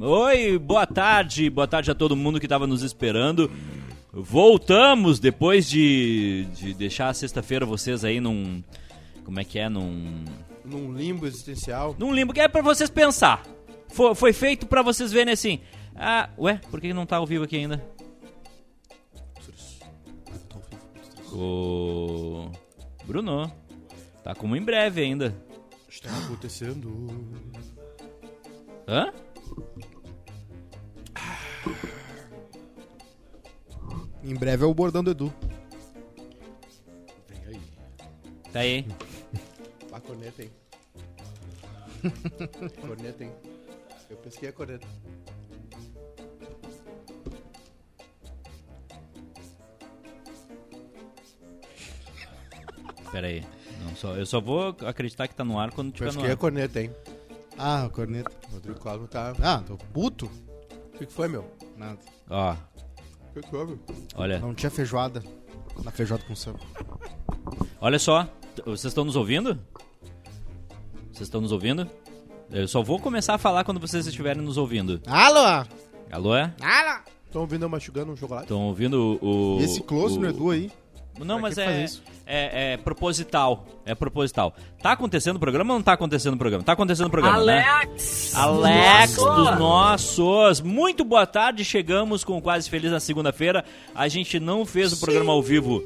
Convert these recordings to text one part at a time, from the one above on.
Oi, boa tarde, boa tarde a todo mundo que estava nos esperando. Voltamos depois de, de deixar a sexta-feira vocês aí num. Como é que é? Num. Num limbo existencial. Num limbo que é pra vocês pensar. Foi, foi feito pra vocês verem assim. Ah, ué, por que não tá ao vivo aqui ainda? O. Bruno. Tá como em breve ainda. Está acontecendo. Hã? Em breve é o bordão do Edu. Vem aí. Tá aí. A corneta, hein? corneta, hein? Eu pesquei a corneta. Pera aí. Não, só, eu só vou acreditar que tá no ar quando tiver no Pesquei a ar. corneta, hein? Ah, corneta. Rodrigo Cosmo tá. Ah, tô puto. O que, que foi, meu? Nada. Ó, O que, que foi, meu? olha. Não tinha feijoada. Na feijoada com samba. Olha só. T- Vocês estão nos ouvindo? Vocês estão nos ouvindo? Eu só vou começar a falar quando vocês estiverem nos ouvindo. Alô? Alô, é? Alô? Estão ouvindo eu mastigando um chocolate? Estão ouvindo o. E esse close o- no Edu aí? Não, Pra mas é, isso? é, é proposital. É proposital. Tá acontecendo o programa ou não tá acontecendo o programa? Tá acontecendo o programa, né? Alex! Alex Nossa! dos nossos. Muito boa tarde. Chegamos com o Quase Feliz na segunda-feira. A gente não fez o programa ao vivo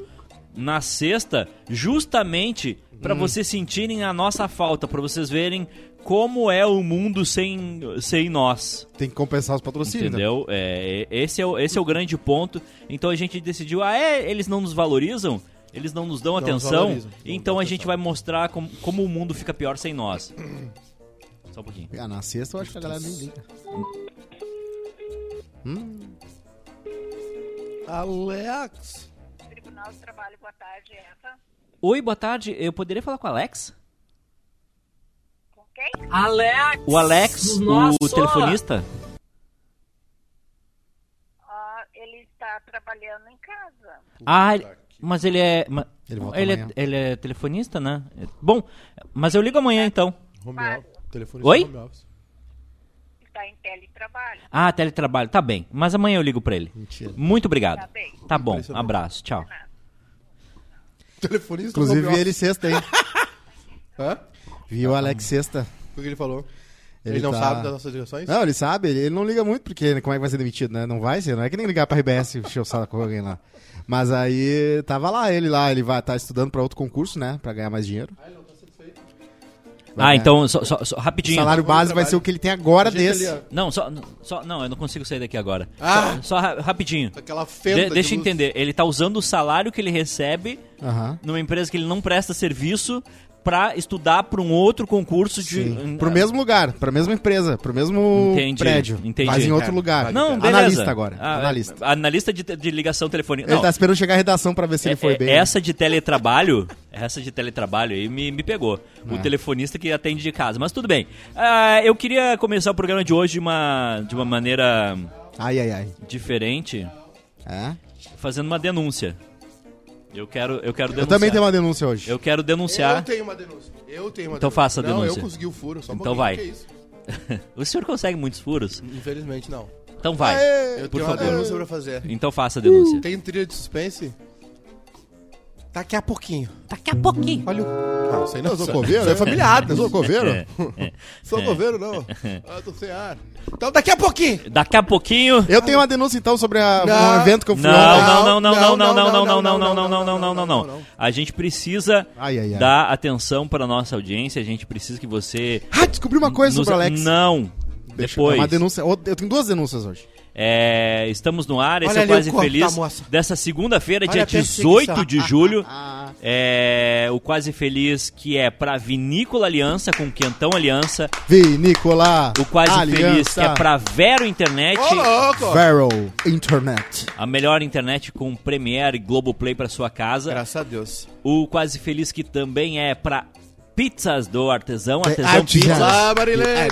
na sexta, justamente para Hum. vocês sentirem a nossa falta, para vocês verem como é o mundo sem, sem nós. Tem que compensar os patrocínios. né? Entendeu? É, é- esse, é o, esse é o grande ponto. Então a gente decidiu, ah, é, eles não nos valorizam, eles não nos dão Não nos atenção, não então dão a gente atenção. vai mostrar como, como o mundo fica pior sem nós. Só um pouquinho. Ah, na sexta eu acho que a galera nem liga. Hum, Alex! Tribunal do Trabalho, boa tarde, essa. Oi, boa tarde. Eu poderia falar com o Alex? Quem? Alex! O Alex, Nossa! o telefonista? Ah, ele está trabalhando em casa. Ah, mas ele é. Ele volta ele, é, ele é telefonista, né? Bom, mas eu ligo amanhã então. Home. Telefone Oi? home office. Está em teletrabalho. Ah, teletrabalho, tá bem. Mas amanhã eu ligo pra ele. mentira. Muito obrigado. Tá bem. Tá bom, abraço, tchau. Telefonista Inclusive ele sexta, hein? Hã? Vi o Alex sexta. O que ele falou? Ele, Ele não tá- sabe das nossas direções? Não, ele sabe, ele, ele não liga muito, porque como é que vai ser demitido, né? Não vai ser, não é que nem ligar pra RBS e encher o saco com alguém lá. Mas aí tava lá, ele lá, ele vai estar estudando pra outro concurso, né? Pra ganhar mais dinheiro. Vai Ah, ganhar. então, só, só- só O rapidinho. salário Vamos base vai ser o que ele tem agora desse. ali. Não, só, só. Não, eu não consigo sair daqui agora. Ah! Só, só ra- rapidinho. Aquela fenda De- de deixa eu entender. Ele tá usando o salário que ele recebe Aham. numa empresa que ele não presta serviço pra estudar pra um outro concurso de. Sim. Pro mesmo lugar, pra mesma empresa, pro mesmo Entendi, prédio. entendi. Mas em outro É, lugar. Não, Analista beleza. Analista agora. Ah, analista. é, Analista de, de ligação telefônica. Ele Não, tá esperando chegar a redação pra ver se ele é- foi é- bem. Essa de teletrabalho, essa de teletrabalho aí me, me pegou. O É. telefonista que atende de casa. Mas tudo bem. Ah, eu queria começar o programa de hoje de uma, de uma maneira Ai, ai, ai. diferente, É? fazendo uma denúncia. Eu quero, eu quero Eu denunciar. também tenho uma denúncia hoje. Eu quero denunciar. Eu tenho uma denúncia. Eu tenho uma Então denúncia. faça a Não, denúncia. eu consegui o furo. Só um Então pouquinho, vai. que é isso? O senhor consegue muitos furos? Infelizmente, não. Então vai. Aê! Eu Por tenho favor. uma denúncia pra fazer. Então faça a denúncia. Tem trilha de suspense? Daqui a pouquinho. Daqui a pouquinho. Olha o... Não, sei não. Eu sou coveiro? Sou familiar. Eu sou coveiro? É. Sou coveiro, não. Ah, tô sem ar. Então daqui a pouquinho. Daqui a pouquinho. Eu tenho uma denúncia então sobre a- Não. um evento que eu fui Não, não, não, não, não, não, não, não, não, não, não, não, não, não, não, não, não, não, não, não. A gente precisa Ai, ai, ai. dar atenção para nossa audiência. A gente precisa que você Ah, descobri uma coisa nos- sobre o Alex. Não. Deixa- Depois. é Uma denúncia. Eu tenho duas denúncias hoje. É, estamos no ar, esse Olha é o Quase corpo Feliz dessa segunda-feira, dia a perseguição. 18 de julho. Ah, É, o Quase Feliz que é pra Vinícola Aliança com Quentão Aliança. Vinícola. O Quase Aliança, Feliz que é pra Vero Internet. Ô, louco. Barrel Internet. A melhor internet com Premiere e Globoplay pra sua casa. Graças a Deus. O Quase Feliz que também é pra Pizzas do Artesão, Artesão. Pizza. Olá, Marilene.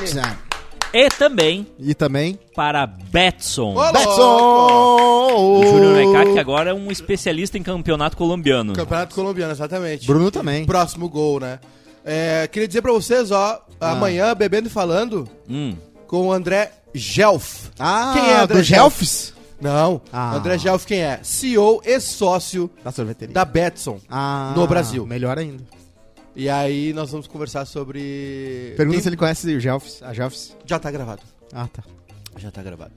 E também E também para Betson. Louco. Betson. O Júnior Neca, que agora é um especialista em campeonato colombiano. Campeonato colombiano, exatamente. Bruno também. Próximo gol, né? É, queria dizer pra vocês, ó, amanhã, bebendo e falando, Hum. com o André Gelf. Ah, Quem é André do Gelfs? Não, Ah. André Gelf quem é? CEO e sócio Da sorveteria. da Betson. Ah, no Brasil. Melhor ainda. E aí nós vamos conversar sobre... Pergunta Tem- se ele conhece o Gelfs. A Gelfs. Já tá gravado. Ah, tá. Já tá gravado.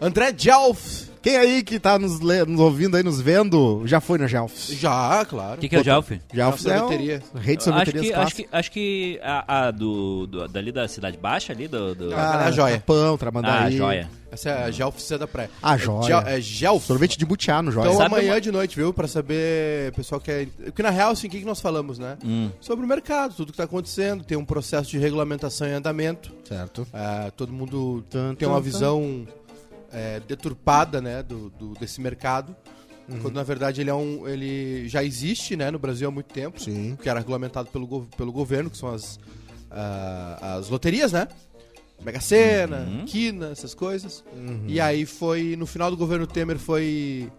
André Gelf. Quem aí que tá nos, le- nos ouvindo aí, nos vendo, já foi no Gelfs. Já, claro. O que, que é o Jalf? Gelfs É é sorveteria. o rei de Acho sorveterias que, acho que, acho que a, a do, do- dali da Cidade Baixa, ali do... do... Ah, é a joia. Pão, Ah, Tramandaí. joia. Essa é a Gelf da Praia. Ah, É joia. Gel- É. Sorvete de butiá no joia. Então Sabe amanhã uma- de noite, viu? Pra saber, pessoal que é... Porque na real, assim, o que, que nós falamos, né? Hum. Sobre o mercado, tudo que tá acontecendo. Tem um processo de regulamentação em andamento. Certo. Ah, todo mundo Tum, tem uma visão é, deturpada, né, do, do- desse mercado. Uhum. Quando na verdade ele é um, ele já existe, né, no Brasil há muito tempo. Sim. Que era regulamentado pelo, gov- pelo governo, que são as, ah, as loterias, né? Mega Sena, Uhum. Quina, essas coisas. Uhum. E aí foi, no final do governo Temer foi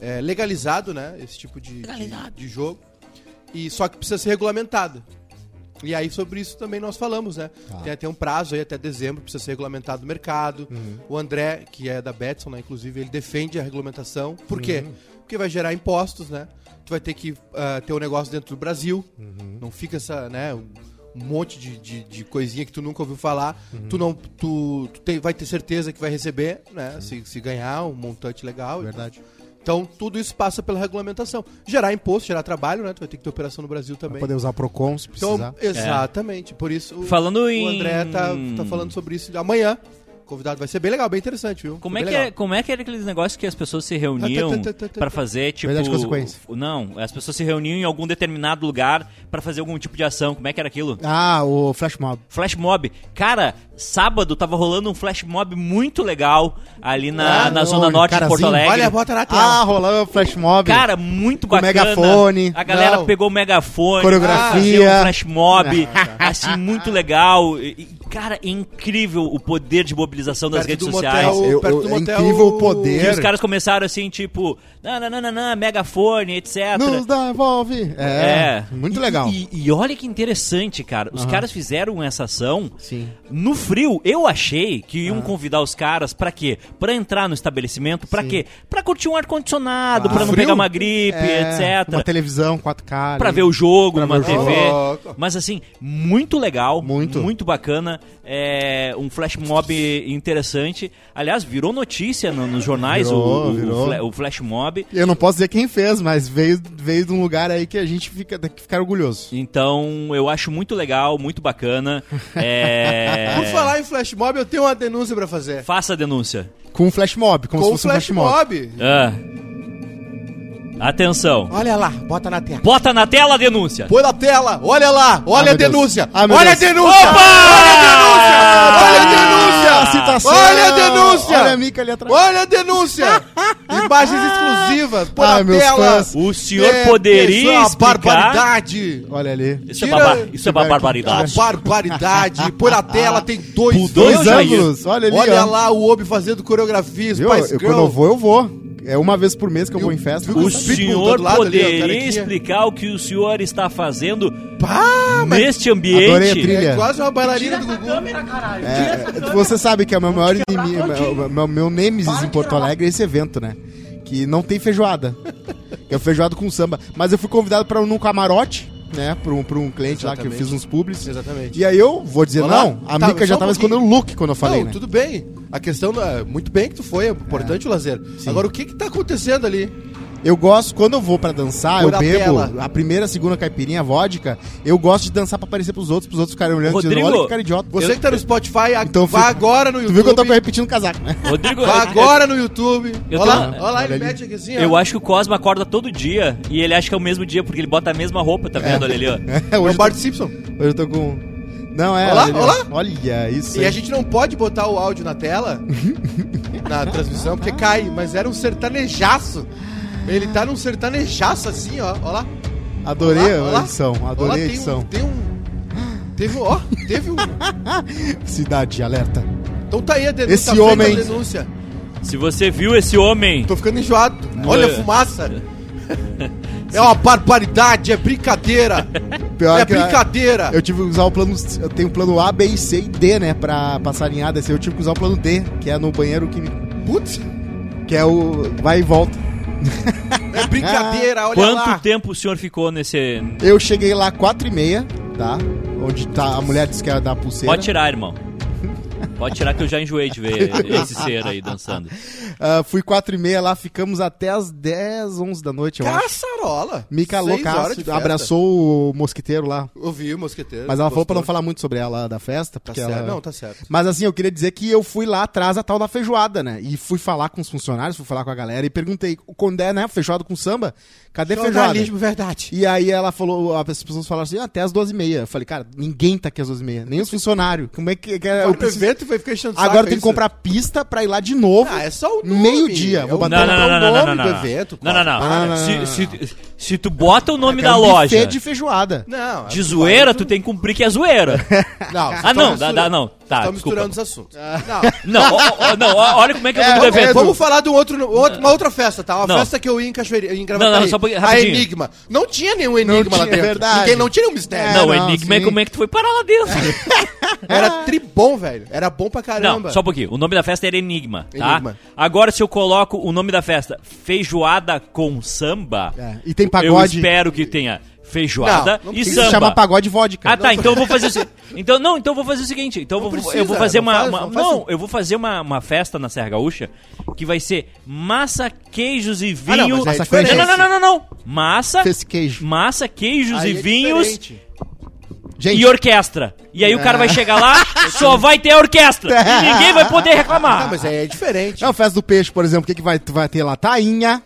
é, legalizado, né, esse tipo de, de, de jogo. E só que precisa ser regulamentado. E aí sobre isso também nós falamos, né? Tá. Tem até um prazo aí, até dezembro, precisa ser regulamentado o mercado. Uhum. O André, que é da Betson, né, inclusive, ele defende a regulamentação. Por Uhum. quê? Porque vai gerar impostos, né? Tu vai ter que ah, ter um negócio dentro do Brasil. Uhum. Não fica essa, né, um monte de, de, de coisinha que tu nunca ouviu falar. Uhum. Tu não, tu, tu tem- vai ter certeza que vai receber, né? Se, se ganhar um montante legal. Verdade. Então, tudo isso passa pela regulamentação. Gerar imposto, gerar trabalho, né? Tu vai ter que ter operação no Brasil Pra também. poder usar o Procon se Então, precisar. exatamente. Por isso, o, Falando o em... André tá, tá falando sobre isso amanhã. O convidado vai ser bem legal, bem interessante, viu? Como é, que é, como é que era aqueles negócios que as pessoas se reuniam Tá, tá, tá, tá, pra tá. fazer, tipo... Verdade consequência. Não, as pessoas se reuniam em algum determinado lugar pra fazer algum tipo de ação. Como é que era aquilo? Ah, o Flash Mob. Flash mob. Cara, sábado tava rolando um flash mob muito legal ali na, Ah, na não, zona norte de. Porto Alegre. Olha, bota na tela. Ah, rolando o Flash Mob. Cara, muito Com bacana. megafone. A galera Não. pegou o megafone. Coreografia. um flash mob. assim, muito legal. E, e, cara, é incrível o poder de mobilização das Perto redes do sociais. motel, Eu- perto eu- do é motel... incrível o poder. Que os caras começaram assim, tipo, não, não, não, não, não, megafone, etc. Nos devolve. É, É. muito E- legal. E, e olha que interessante, cara. Os caras fizeram essa ação Sim. no frio. Eu achei que iam convidar os caras pra quê? Pra entrar no estabelecimento, pra Sim. quê? Pra curtir um ar-condicionado, Ah. pra não Frio? pegar uma gripe, É, etc. Uma televisão 4K. Pra ali. ver o jogo, Pra o TV. jogo. Mas assim, muito legal. Muito. Muito bacana. É um flash mob interessante. Aliás, virou notícia no- nos jornais Virou, o, virou. o fla- o flash mob. Eu não posso dizer quem fez, mas veio, veio de um lugar aí que a gente fica, que ficar orgulhoso. Então, eu acho muito legal, muito bacana. É... Por falar em flash mob, eu tenho uma denúncia pra fazer. Faça a denúncia. Com Flash Mob, como Com se o fosse um flash Flash Mob. mob. Ah. Atenção. Olha lá, bota na tela. Bota na tela a denúncia. Põe na tela, olha lá, olha Ah, a denúncia. Ah, olha a Deus. denúncia. Olha a denúncia. Olha a denúncia. Ah, citação. Olha a denúncia. Olha a Mica ali atrás. Olha a denúncia. Imagens exclusivas. Põe Ai, na meus tela. fãs. O senhor É, poderia isso é uma explicar... barbaridade. Olha ali. Isso, é, Tira- barba... Isso é uma Uma barbaridade. barbaridade. Põe na tela, tem dois, Dois ângulos. Olha ali, Olha ó. lá o Obi fazendo coreografias, Viu? Eu, quando eu vou, eu vou. É uma vez por mês que eu vou em festa. viu O senhor lado ali, poderia carequinha. explicar o que o senhor está fazendo Pá, neste Adorei a ambiente? trilha. é quase uma bailarina do Gugu. É, você sabe que é o meu maior inimigo, meu, meu, meu nêmesis em Porto Alegre é esse evento, né? Que não tem feijoada. Que é o feijoada com samba. Mas eu fui convidado para um num camarote, né? Pra um, pra um cliente lá que eu Exatamente. fiz uns publis. Exatamente. E aí eu vou dizer, Olá? não, a Tá, Mica já um tava escondendo o look quando eu falei, não, né? tudo bem. A questão, é, muito bem que tu foi, é importante o lazer. Agora, o que que tá acontecendo ali? Eu gosto, quando eu vou pra dançar, Por eu a bebo tela. a primeira, a segunda caipirinha, a vodka. Eu gosto de dançar pra aparecer pros outros, pros outros ficarem olhando e dizendo, Rodrigo, olha que cara idiota. Você Eu- que tá no Spotify, a- Então, vá agora no Tu YouTube. viu que eu tô repetindo o casaco, né? Rodrigo, Vá eu- agora no YouTube. Eu Olha tô- lá, olha lá, ele ali. mete aqui assim, ó. Eu acho que o Cosmo acorda todo dia e ele acha que é o mesmo dia porque ele bota a mesma roupa, tá vendo? Olha ali, ó. É, É o hoje, Bart Simpson. tô, hoje eu tô com... Não, é... Olá, olha, olá. Olha isso E aí. a gente não pode botar o áudio na tela, na transmissão, porque cai. Mas era um sertanejaço. Ele tá num sertanejaço assim, ó. Olha lá. Adorei a edição, adorei a tem edição. um, tem um... Teve um... Ó, teve um... Cidade, alerta. Então tá aí a denúncia. Esse tá homem- a denúncia. Se você viu esse homem, Tô ficando enjoado. Olha a Ué. fumaça. É uma barbaridade, é brincadeira. Pior é que, brincadeira. Eu tive que usar o plano. Eu tenho o plano A, B, C e D, né? Pra passar em A, descer. Eu tive que usar o plano D, que é no banheiro químico. Putz, Que é o. Vai e volta. É brincadeira, olha Quanto lá. tempo o senhor ficou nesse. Eu cheguei lá 4 e meia, tá? Onde tá, a mulher disse que era da pulseira. Pode tirar, irmão. Pode tirar que eu já enjoei de ver esse ser aí dançando. Ah, fui 4 e meia lá, ficamos até as 10, 11 da noite, eu acho. Caçarola. De caço, festa. abraçou o mosquiteiro lá. Ouvi o mosqueteiro. Mas ela falou pra não gostou. falar muito sobre ela da festa, Tá porque certo. ela... Não, tá certo. Mas assim, eu queria dizer que eu fui lá atrás da tal da feijoada, né? E fui falar com os funcionários, fui falar com a galera e perguntei, quando é, né, feijoada com samba, cadê feijoada? Jornalismo, verdade. E aí ela falou, as pessoas falaram assim, "Ah, até as 12h30. Eu falei, cara, ninguém tá aqui às 12h30, nem os funcionários. Como é que, que é? Eu preciso... evento vai ficar enchendo saco, Agora é tem que comprar pista pra ir lá de novo. Ah, é só o nome. Meio-dia, É vou o bater Não, não, não, não, não, nome não, não. do não. evento. Não, não, não. Ah, não, Se, não, se- se tu bota o nome É da um loja de feijoada. Não. de zoeira, tu tem que cumprir que é zoeira. Não, Ah, não, dá, não. Tá, misturando os assuntos. Não, ó, não, ó, olha como é que é o nome do É, evento. Vamos falar de um outro, uma outra festa, tá? Uma Não. festa que eu ia em Cachoeira, em Não, Gravataí. não, só um pouquinho, A rapidinho. Enigma. Não tinha nenhum Enigma tinha, lá dentro. verdade. Ninguém, não tinha nenhum mistério. É, Não, o não, enigma é como é que tu foi parar lá dentro. Era tribom, velho. Era bom pra caramba. Não, só um pouquinho. O nome da festa era Enigma, tá? Enigma. Agora, se eu coloco o nome da festa Feijoada com Samba, É, E tem eu pagode. espero que tenha feijoada Não, não e Isso samba. se chama pagode vodka. Ah, tá. Então eu vou fazer o Então, não, então eu vou fazer o seguinte. Então eu Não vou, precisa, eu vou fazer não uma. faz- uma- não faz não, eu vou fazer uma, uma festa na Serra Gaúcha que vai ser massa, queijos e Ah, não, vinho. mas é não, não, não, não, não. Massa, Fez queijo. massa, queijos Aí e é vinhos diferente. Gente, e orquestra. E aí o cara vai chegar lá, só vai ter a orquestra. E ninguém vai poder reclamar. Ah, mas aí é diferente. não, festa do peixe, por exemplo, o que, que vai, vai ter lá? Tainha.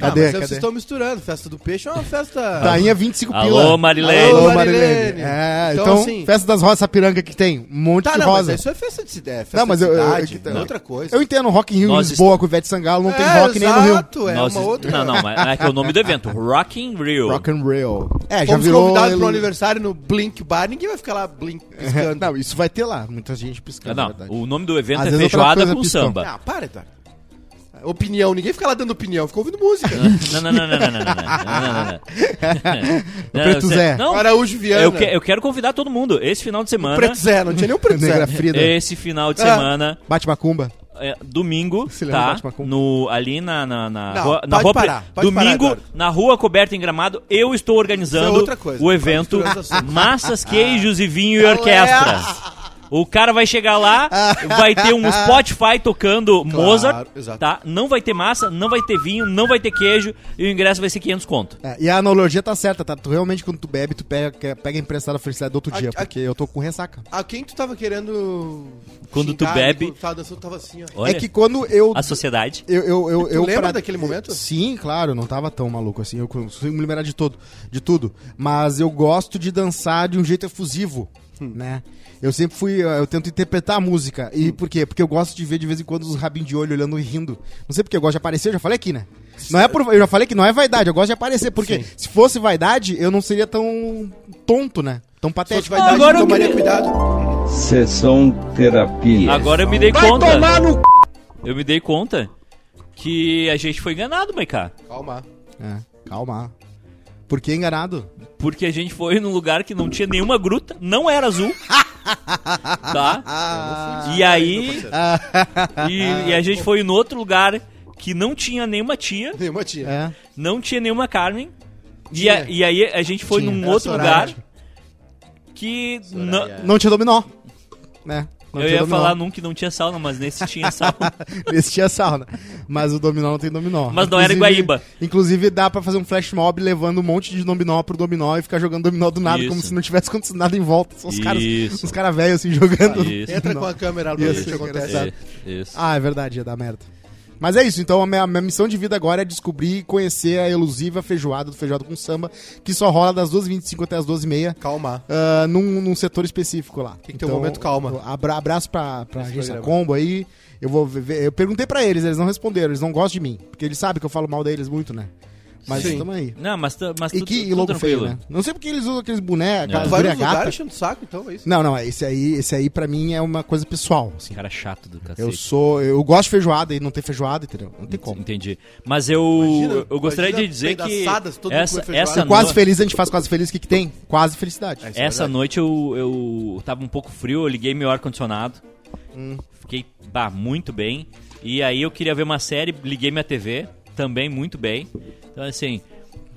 Ah, Cadê? mas Cadê? vocês estão misturando. Festa do peixe é uma festa... Tainha 25 Alô, pila. Marilene. Alô, Alô, Marilene. É, Então, então, assim- festa das rosas Sapiranga que tem, um monte Tá, de não, mas rosa. isso é festa de cidade. Festa Não, mas eu- eu- cidade, eu- é outra coisa. Eu entendo, Rock in Rio em Nós Lisboa com o Ivete Sangalo, não tem É, rock nem no Rio. exato, é Nós- uma outra... Não, não, mas é que é o nome do evento. Rock in Rio. Rock and Roll. É, já Fomos virou... convidados ele- pro aniversário no Blink Bar, ninguém vai ficar lá blink piscando. Não, isso vai ter lá, muita gente piscando, Não, o nome do evento Às é feijoada com samba. Ah, para, Eduardo. Opinião, ninguém fica lá dando opinião, fica ouvindo música. Não, não, não, não, não, não, não, não, não, não. Não, Preto Zé. Não, Araújo Viana. eu, que- eu quero convidar todo mundo. Esse final de semana. Preto Zé, não tinha nenhum Preto Zé. Frida. Esse final de Ah. semana, Bate macumba. é, domingo, Se lembra tá? No, ali na, na, na Não, rua. Na pode rua parar, pode parar, domingo, Eduardo. na rua coberta em gramado, eu estou organizando é outra coisa. o evento Tá. Massas, Queijos e Vinho e Ah. Orquestra. O cara vai chegar lá, vai ter um Spotify tocando Mozart, exato. tá? Não vai ter massa, não vai ter vinho, não vai ter queijo e o ingresso vai ser 500 conto. É, e a analogia tá certa, tá? Tu realmente, quando tu bebe, tu pega, pega emprestada a felicidade do outro A- dia, a- porque eu tô com ressaca. A quem tu tava querendo. Quando tu xingar, bebe- Quando tu tava dançando, tu tava assim, ó. Olha, É que quando eu. a sociedade. Eu, eu, eu, Tu eu lembra pra- daquele momento? Sim, claro, não tava tão maluco assim. Eu consigo me lembrar de todo, de tudo. Mas eu gosto de dançar de um jeito efusivo, Hum. né? Eu sempre fui, eh, eu tento interpretar a música. E por quê? Porque eu gosto de ver de vez em quando os rabinhos de olho olhando e rindo. Não sei porque eu gosto de aparecer, eu já falei aqui, né? Não é por, eu já falei que não é vaidade, eu gosto de aparecer, porque Sim. se fosse vaidade, eu não seria tão tonto, né? Tão Se fosse patético. vaidade, Agora eu tomaria queria- cuidado. Sessão terapia. Agora eu me dei conta. Eu me dei conta que a gente foi enganado, Maiká. Calma. É, calma. Por que enganado? Porque a gente foi num lugar que não tinha nenhuma gruta, não era azul. tá? E aí. E, e a gente foi em outro lugar que não tinha nenhuma tia, Nenhuma tia. É. não tinha nenhuma Carmen. E, a- e aí a gente foi Tinha. num Era outro Soraya. lugar que. Não tinha dominó. Né? Eu ia dominó. falar num que não tinha sauna, mas nesse tinha sauna. Esse tinha sauna. Mas o dominó não tem dominó. Mas não era Inclusive- Iguaíba. Inclusive dá pra fazer um flash mob levando um monte de dominó pro dominó e ficar jogando dominó do nada, Isso. como se não tivesse acontecido nada em volta. São os caras, os caras velhos assim jogando. Isso. Entra com a câmera pra ver o que acontece. isso. Ah, é verdade, ia dar merda. Mas é isso, então a minha, a minha missão de vida agora é descobrir e conhecer a elusiva feijoada do feijoada com samba, que só rola das 2h25 até as 12h30. Calma. ah, num, num setor específico lá. Tem que ter um momento calma. abra- abraço pra, pra agência. Combo aí. Eu vou ver, eu perguntei pra eles, eles não responderam, eles não gostam de mim. Porque eles sabem que eu falo mal deles muito, né? Mas Sim. estamos aí. Não, mas, tá- mas E tudo- que tudo logo feio, tranquilo. né? Não sei porque eles usam aqueles bonecos, É. aquelas gata. lugares enchendo o saco, então, é isso. Não, não, esse aí, esse aí pra mim é uma coisa pessoal. assim. Cara chato do cacete. Eu sou. Eu gosto de feijoada e não tem feijoada, entendeu? Não tem como. Entendi. Mas eu, Imagina- eu gostaria imagina de dizer que pedaçadas, todo mundo essa, com feijoada. essa, Quase no- feliz, a gente faz quase feliz, o que, que tem? Quase felicidade. É, isso é essa verdade. noite eu, eu tava um pouco frio, eu liguei meu ar-condicionado. Hum. Fiquei bah, muito bem. E aí eu queria ver uma série, liguei minha TV, também muito bem. Então assim,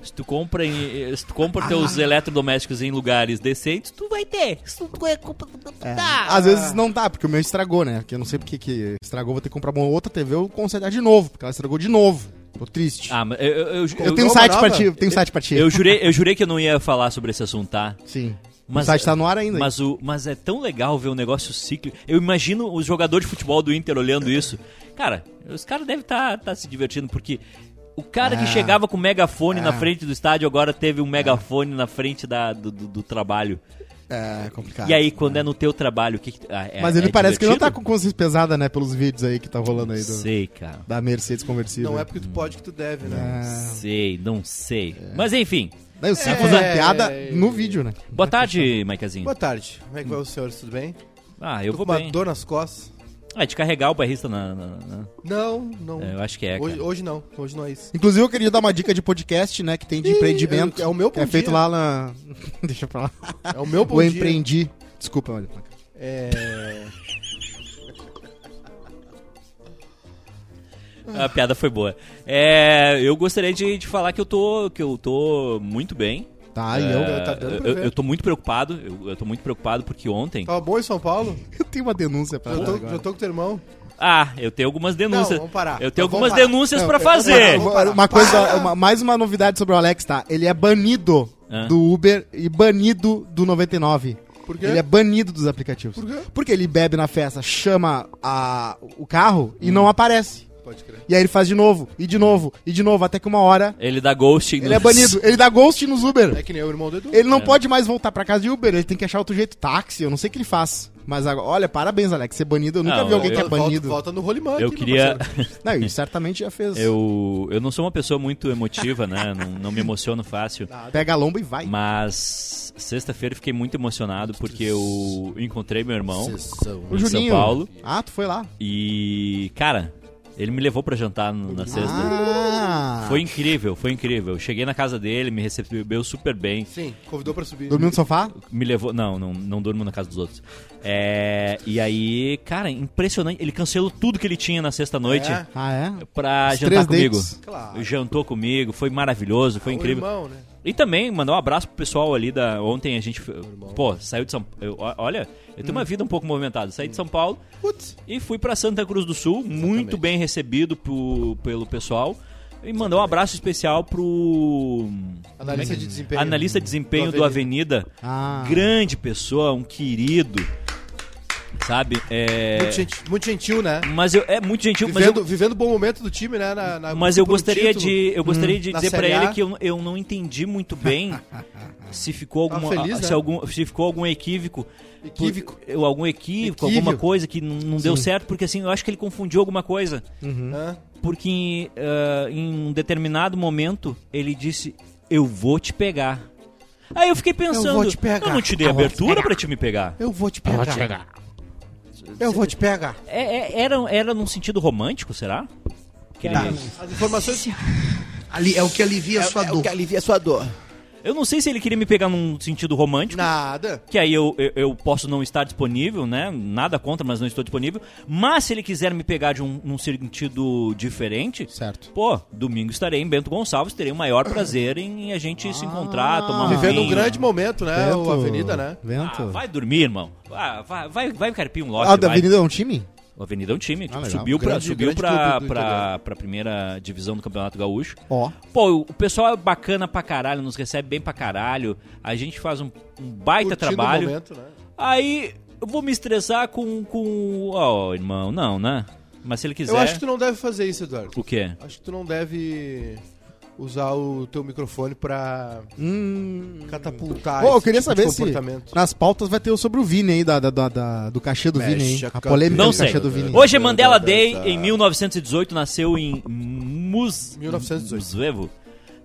se tu compra, em- se tu compra teus Ah. eletrodomésticos em lugares decentes, tu vai ter. Se tu é tá. Às vezes não dá, porque o meu estragou, né? Que eu não sei porque que estragou, vou ter que comprar uma outra TV ou consertar de novo, porque ela estragou de novo. Tô triste. Ah, mas eu, eu, eu, eu eu- tenho um site pra ti, tenho um site pra ti. eu jurei, eu jurei que eu não ia falar sobre esse assunto, tá? Sim. Mas- o site tá no ar ainda. Mas, o, mas é tão legal ver o negócio cíclico. Eu imagino os jogadores de futebol do Inter olhando isso. Cara, os caras devem estar se divertindo, porque o cara que É. chegava com megafone na É. frente do estádio agora teve um megafone na frente da, do, do- do trabalho. É complicado. E aí, quando é no teu trabalho, o que, que ah, é- Mas ele é parece que não tá divertido? com consciência pesada, né? Pelos vídeos aí que tá rolando aí do, Sei, cara. da Mercedes conversível. Não é porque tu pode que tu deve, né? É. Sei, não sei. Mas enfim. Daí o Ciro É. fazendo piada no vídeo, né? Boa tarde, Maicazinho. Boa tarde. Como é que vai os senhores? Tudo bem? Ah, eu Tô vou com uma bem. dor nas costas. Ah, de carregar o barrista na. na- na- Não, não. É, eu acho que é, hoje, cara. hoje não. Hoje não é isso. Inclusive, eu queria dar uma dica de podcast, né? Que tem de Ih, empreendimento. é- é o meu é bom feito dia. lá na. Deixa pra lá. É o meu bom o dia. empreendi. Desculpa, olha. É... A piada foi boa. É, eu gostaria de, de falar que eu tô, que eu tô muito bem. Tá, e É, eu. tá dando pra eu, ver. eu tô muito preocupado. Eu, eu tô muito preocupado porque ontem. Tava bom em São Paulo? Eu tenho uma denúncia pra dar tô, agora. já tô com teu irmão. Ah, eu tenho algumas denúncias. Não, vamos parar. Eu tenho Então, vamos algumas parar. denúncias pra eu- fazer. eu- Vamos parar. Uma coisa, uma- mais uma novidade sobre o Alex, tá? Ele é banido Ah. do Uber e banido do 99. Por quê? Ele é banido dos aplicativos. Por quê? Porque ele bebe na festa, chama a, o carro e não aparece. Pode crer. E aí ele faz de novo, e de novo, e de novo, até que uma hora Ele dá ghosting. ele é banido. Ele dá ghost nos Uber. É que nem o irmão do Edu. Ele não pode mais voltar pra casa de Uber, ele tem que achar outro jeito. Táxi, eu não sei o que ele faz. Mas agora, olha, parabéns, Alex. Ser banido, eu nunca Não, vi alguém eu- que é Volta- banido. Volta no rolimã Eu aqui, meu queria. Não, e certamente já fez. Eu, eu não sou uma pessoa muito emotiva, né? Não, não me emociono fácil. Pega a lomba e vai. Mas sexta-feira eu fiquei muito emocionado porque eu encontrei meu irmão O em São Juninho. Paulo Ah, tu foi lá. e, cara, ele me levou pra jantar no- na sexta. Ah. Foi incrível, foi incrível. Cheguei na casa dele, me recebeu super bem. Sim, convidou pra subir. Dormiu no sofá? Me levou. Não, não, não durmo na casa dos outros. É, e aí, cara, impressionante. Ele cancelou tudo que ele tinha na sexta-noite É. Ah, é? pra Os jantar três comigo. dates. Claro. Jantou comigo, foi maravilhoso, foi O incrível. irmão, né? E também mandar um abraço pro pessoal ali da. Ontem a gente. Pô, saiu de São eu, Olha, eu tenho uma vida um pouco movimentada. Saí de São Paulo Putz. e fui pra Santa Cruz do Sul, muito bem recebido pro- pelo pessoal. E mandar um abraço especial pro. Analista de desempenho. Analista de desempenho Do do Avenida. Ah. Grande pessoa, um querido. Sabe? É. Muito, gentil, muito gentil, né? Mas eu, é muito gentil, mas Vivendo, eu, vivendo o bom momento do time, né? Na, na mas eu gostaria título. de eu gostaria de Na dizer pra Série ele A. que eu, eu não entendi muito bem se ficou Tá alguma feliz, se né? algum se ficou algum equívoco Equívoco. por- eu- algum equívoco, Equívoco. alguma coisa que não, não deu certo porque assim eu acho que ele confundiu alguma coisa Hã? porque ah, em um determinado momento ele disse eu vou te pegar aí eu fiquei pensando vou te pegar. eu não te dei Eu te abertura pegar. pra te me pegar Eu vou te pegar. Eu vou te pegar. É- é- era era num sentido romântico será que Tá. As informações. Ali é o que alivia a sua dor. alivia a sua dor. Eu não sei se ele queria me pegar num sentido romântico Nada. que aí eu, eu, eu posso não estar disponível, né? Nada contra, mas não estou disponível. Mas se ele quiser me pegar de um, num sentido diferente, Certo. pô, domingo estarei em Bento Gonçalves, terei o maior prazer em a gente se encontrar, tomar um Vivendo um vinho. grande momento, né? Vento. O Avenida, né? Vento. Ah, vai dormir, irmão. Ah, vai, vai, vai carpir um lote. Ah, da vai. Avenida é um time? O Avenida é um time. tipo, legal. subiu pra, Grande- subiu interior. pra primeira divisão do Campeonato Gaúcho. Ó. Pô, o pessoal é bacana pra caralho, nos recebe bem pra caralho. A gente faz um, um baita Curtindo trabalho. momento, né? Aí eu vou me estressar com. com... Ó, irmão, não, né? Mas se ele quiser. Eu acho que tu não deve fazer isso, Eduardo. O quê? Acho que tu não deve usar o teu microfone pra Hum. catapultar Pô, eu queria tipo saber se comportamento. nas pautas vai ter o sobre o Vini aí, da, da- da- da- do cachê do Mexe Vini aí. a polêmica Não do sei. cachê do Vini. Hoje é Mandela Day, em 1918, nasceu em Mus... 1918. Muzevo.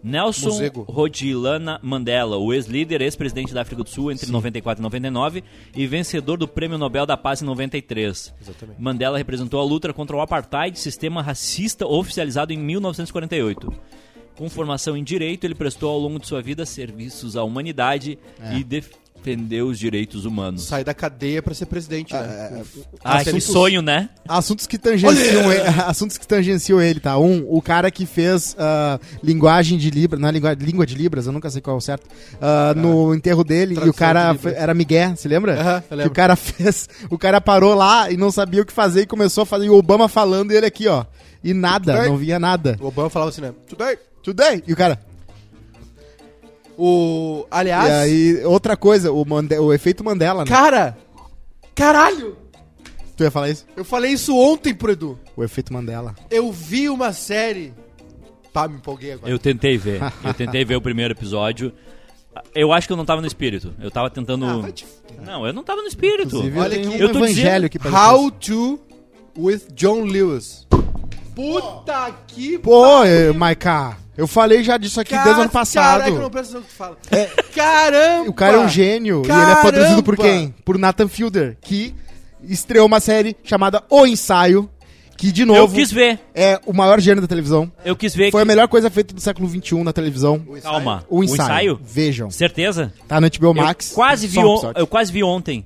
Nelson Mosego. Rodilana Mandela, o ex-líder, ex-presidente da África do Sul entre 94 e 99 e vencedor do Prêmio Nobel da Paz em 93. Exatamente. Mandela representou a luta contra o apartheid, sistema racista oficializado em 1948. Com formação em direito, ele prestou ao longo de sua vida serviços à humanidade É. e defendeu os direitos humanos. Sai da cadeia pra ser presidente, né? Ah, que assuntos- sonho, né? Assuntos que tangenciam ele, assuntos que tangenciam ele, tá? Um, o cara que fez ah, linguagem de Libras, não é língua, língua de Libras, eu nunca sei qual é o certo, ah, no enterro dele, e o cara era Miguel, você lembra? Aham, eu que lembro. o cara fez, o cara parou lá e não sabia o que fazer e começou a fazer, e o Obama falando e ele aqui, ó, e nada, Today. não via nada. O Obama falava assim, né? Today. Today! E o cara, O... Aliás... e aí, outra coisa, o, Mande- o efeito Mandela, né? Cara! Caralho! Tu ia falar isso? Eu falei isso ontem pro Edu. O efeito Mandela. Eu vi uma série... Pá, me empolguei agora. Eu tentei ver. Eu tentei ver o primeiro episódio. Eu acho que eu não tava no espírito. Eu tava tentando. Ah, te. Não, eu não tava no espírito. Inclusive, Olha eu aqui, um eu tô evangelho dizendo- aqui pra How to with John Lewis. Puta que Pô, eh, Maiká, eu falei já disso aqui desde o ano passado. Caraca, eu não que tu fala. Caramba! O cara é um gênio e ele é produzido por Caramba! quem? Por Nathan Fielder, que estreou uma série chamada O Ensaio, que de Eu novo quis ver. é o maior gênio da televisão. Eu quis ver. Foi a que... melhor coisa feita do século XXI na televisão. Calma. O ensaio. Vejam. Certeza? Tá no HBO Max. Eu quase vi, um eu quase vi ontem.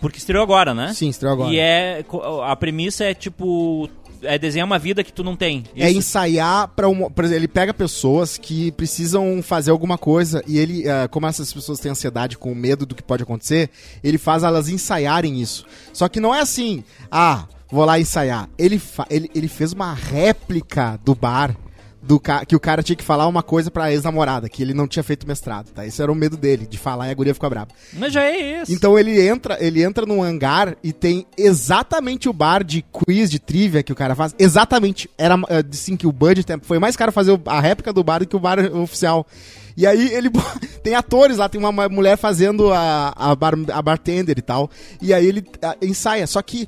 Porque estreou agora, né? Sim, estreou agora. E é. A premissa é tipo. É desenhar uma vida que tu não tem. É Isso. ensaiar para um, por exemplo, ele pega pessoas que precisam fazer alguma coisa e ele, eh, como essas pessoas têm ansiedade com medo do que pode acontecer, ele faz elas ensaiarem isso. Só que não é assim, ah, vou lá ensaiar. Ele, ele, ele fez uma réplica do bar do ca que o cara tinha que falar uma coisa pra ex-namorada, que ele não tinha feito mestrado, tá? Esse era o medo dele, de falar e a guria ficou brava. Mas já é isso. Então ele entra, ele entra num hangar e tem exatamente o bar de quiz, de trivia que o cara faz. Exatamente. Era eh, assim que o budget foi mais caro fazer a réplica do bar do que o bar oficial. E aí ele tem atores lá, tem uma ma- mulher fazendo a, a, bar, a bartender e tal. E aí ele ah, ensaia. Só que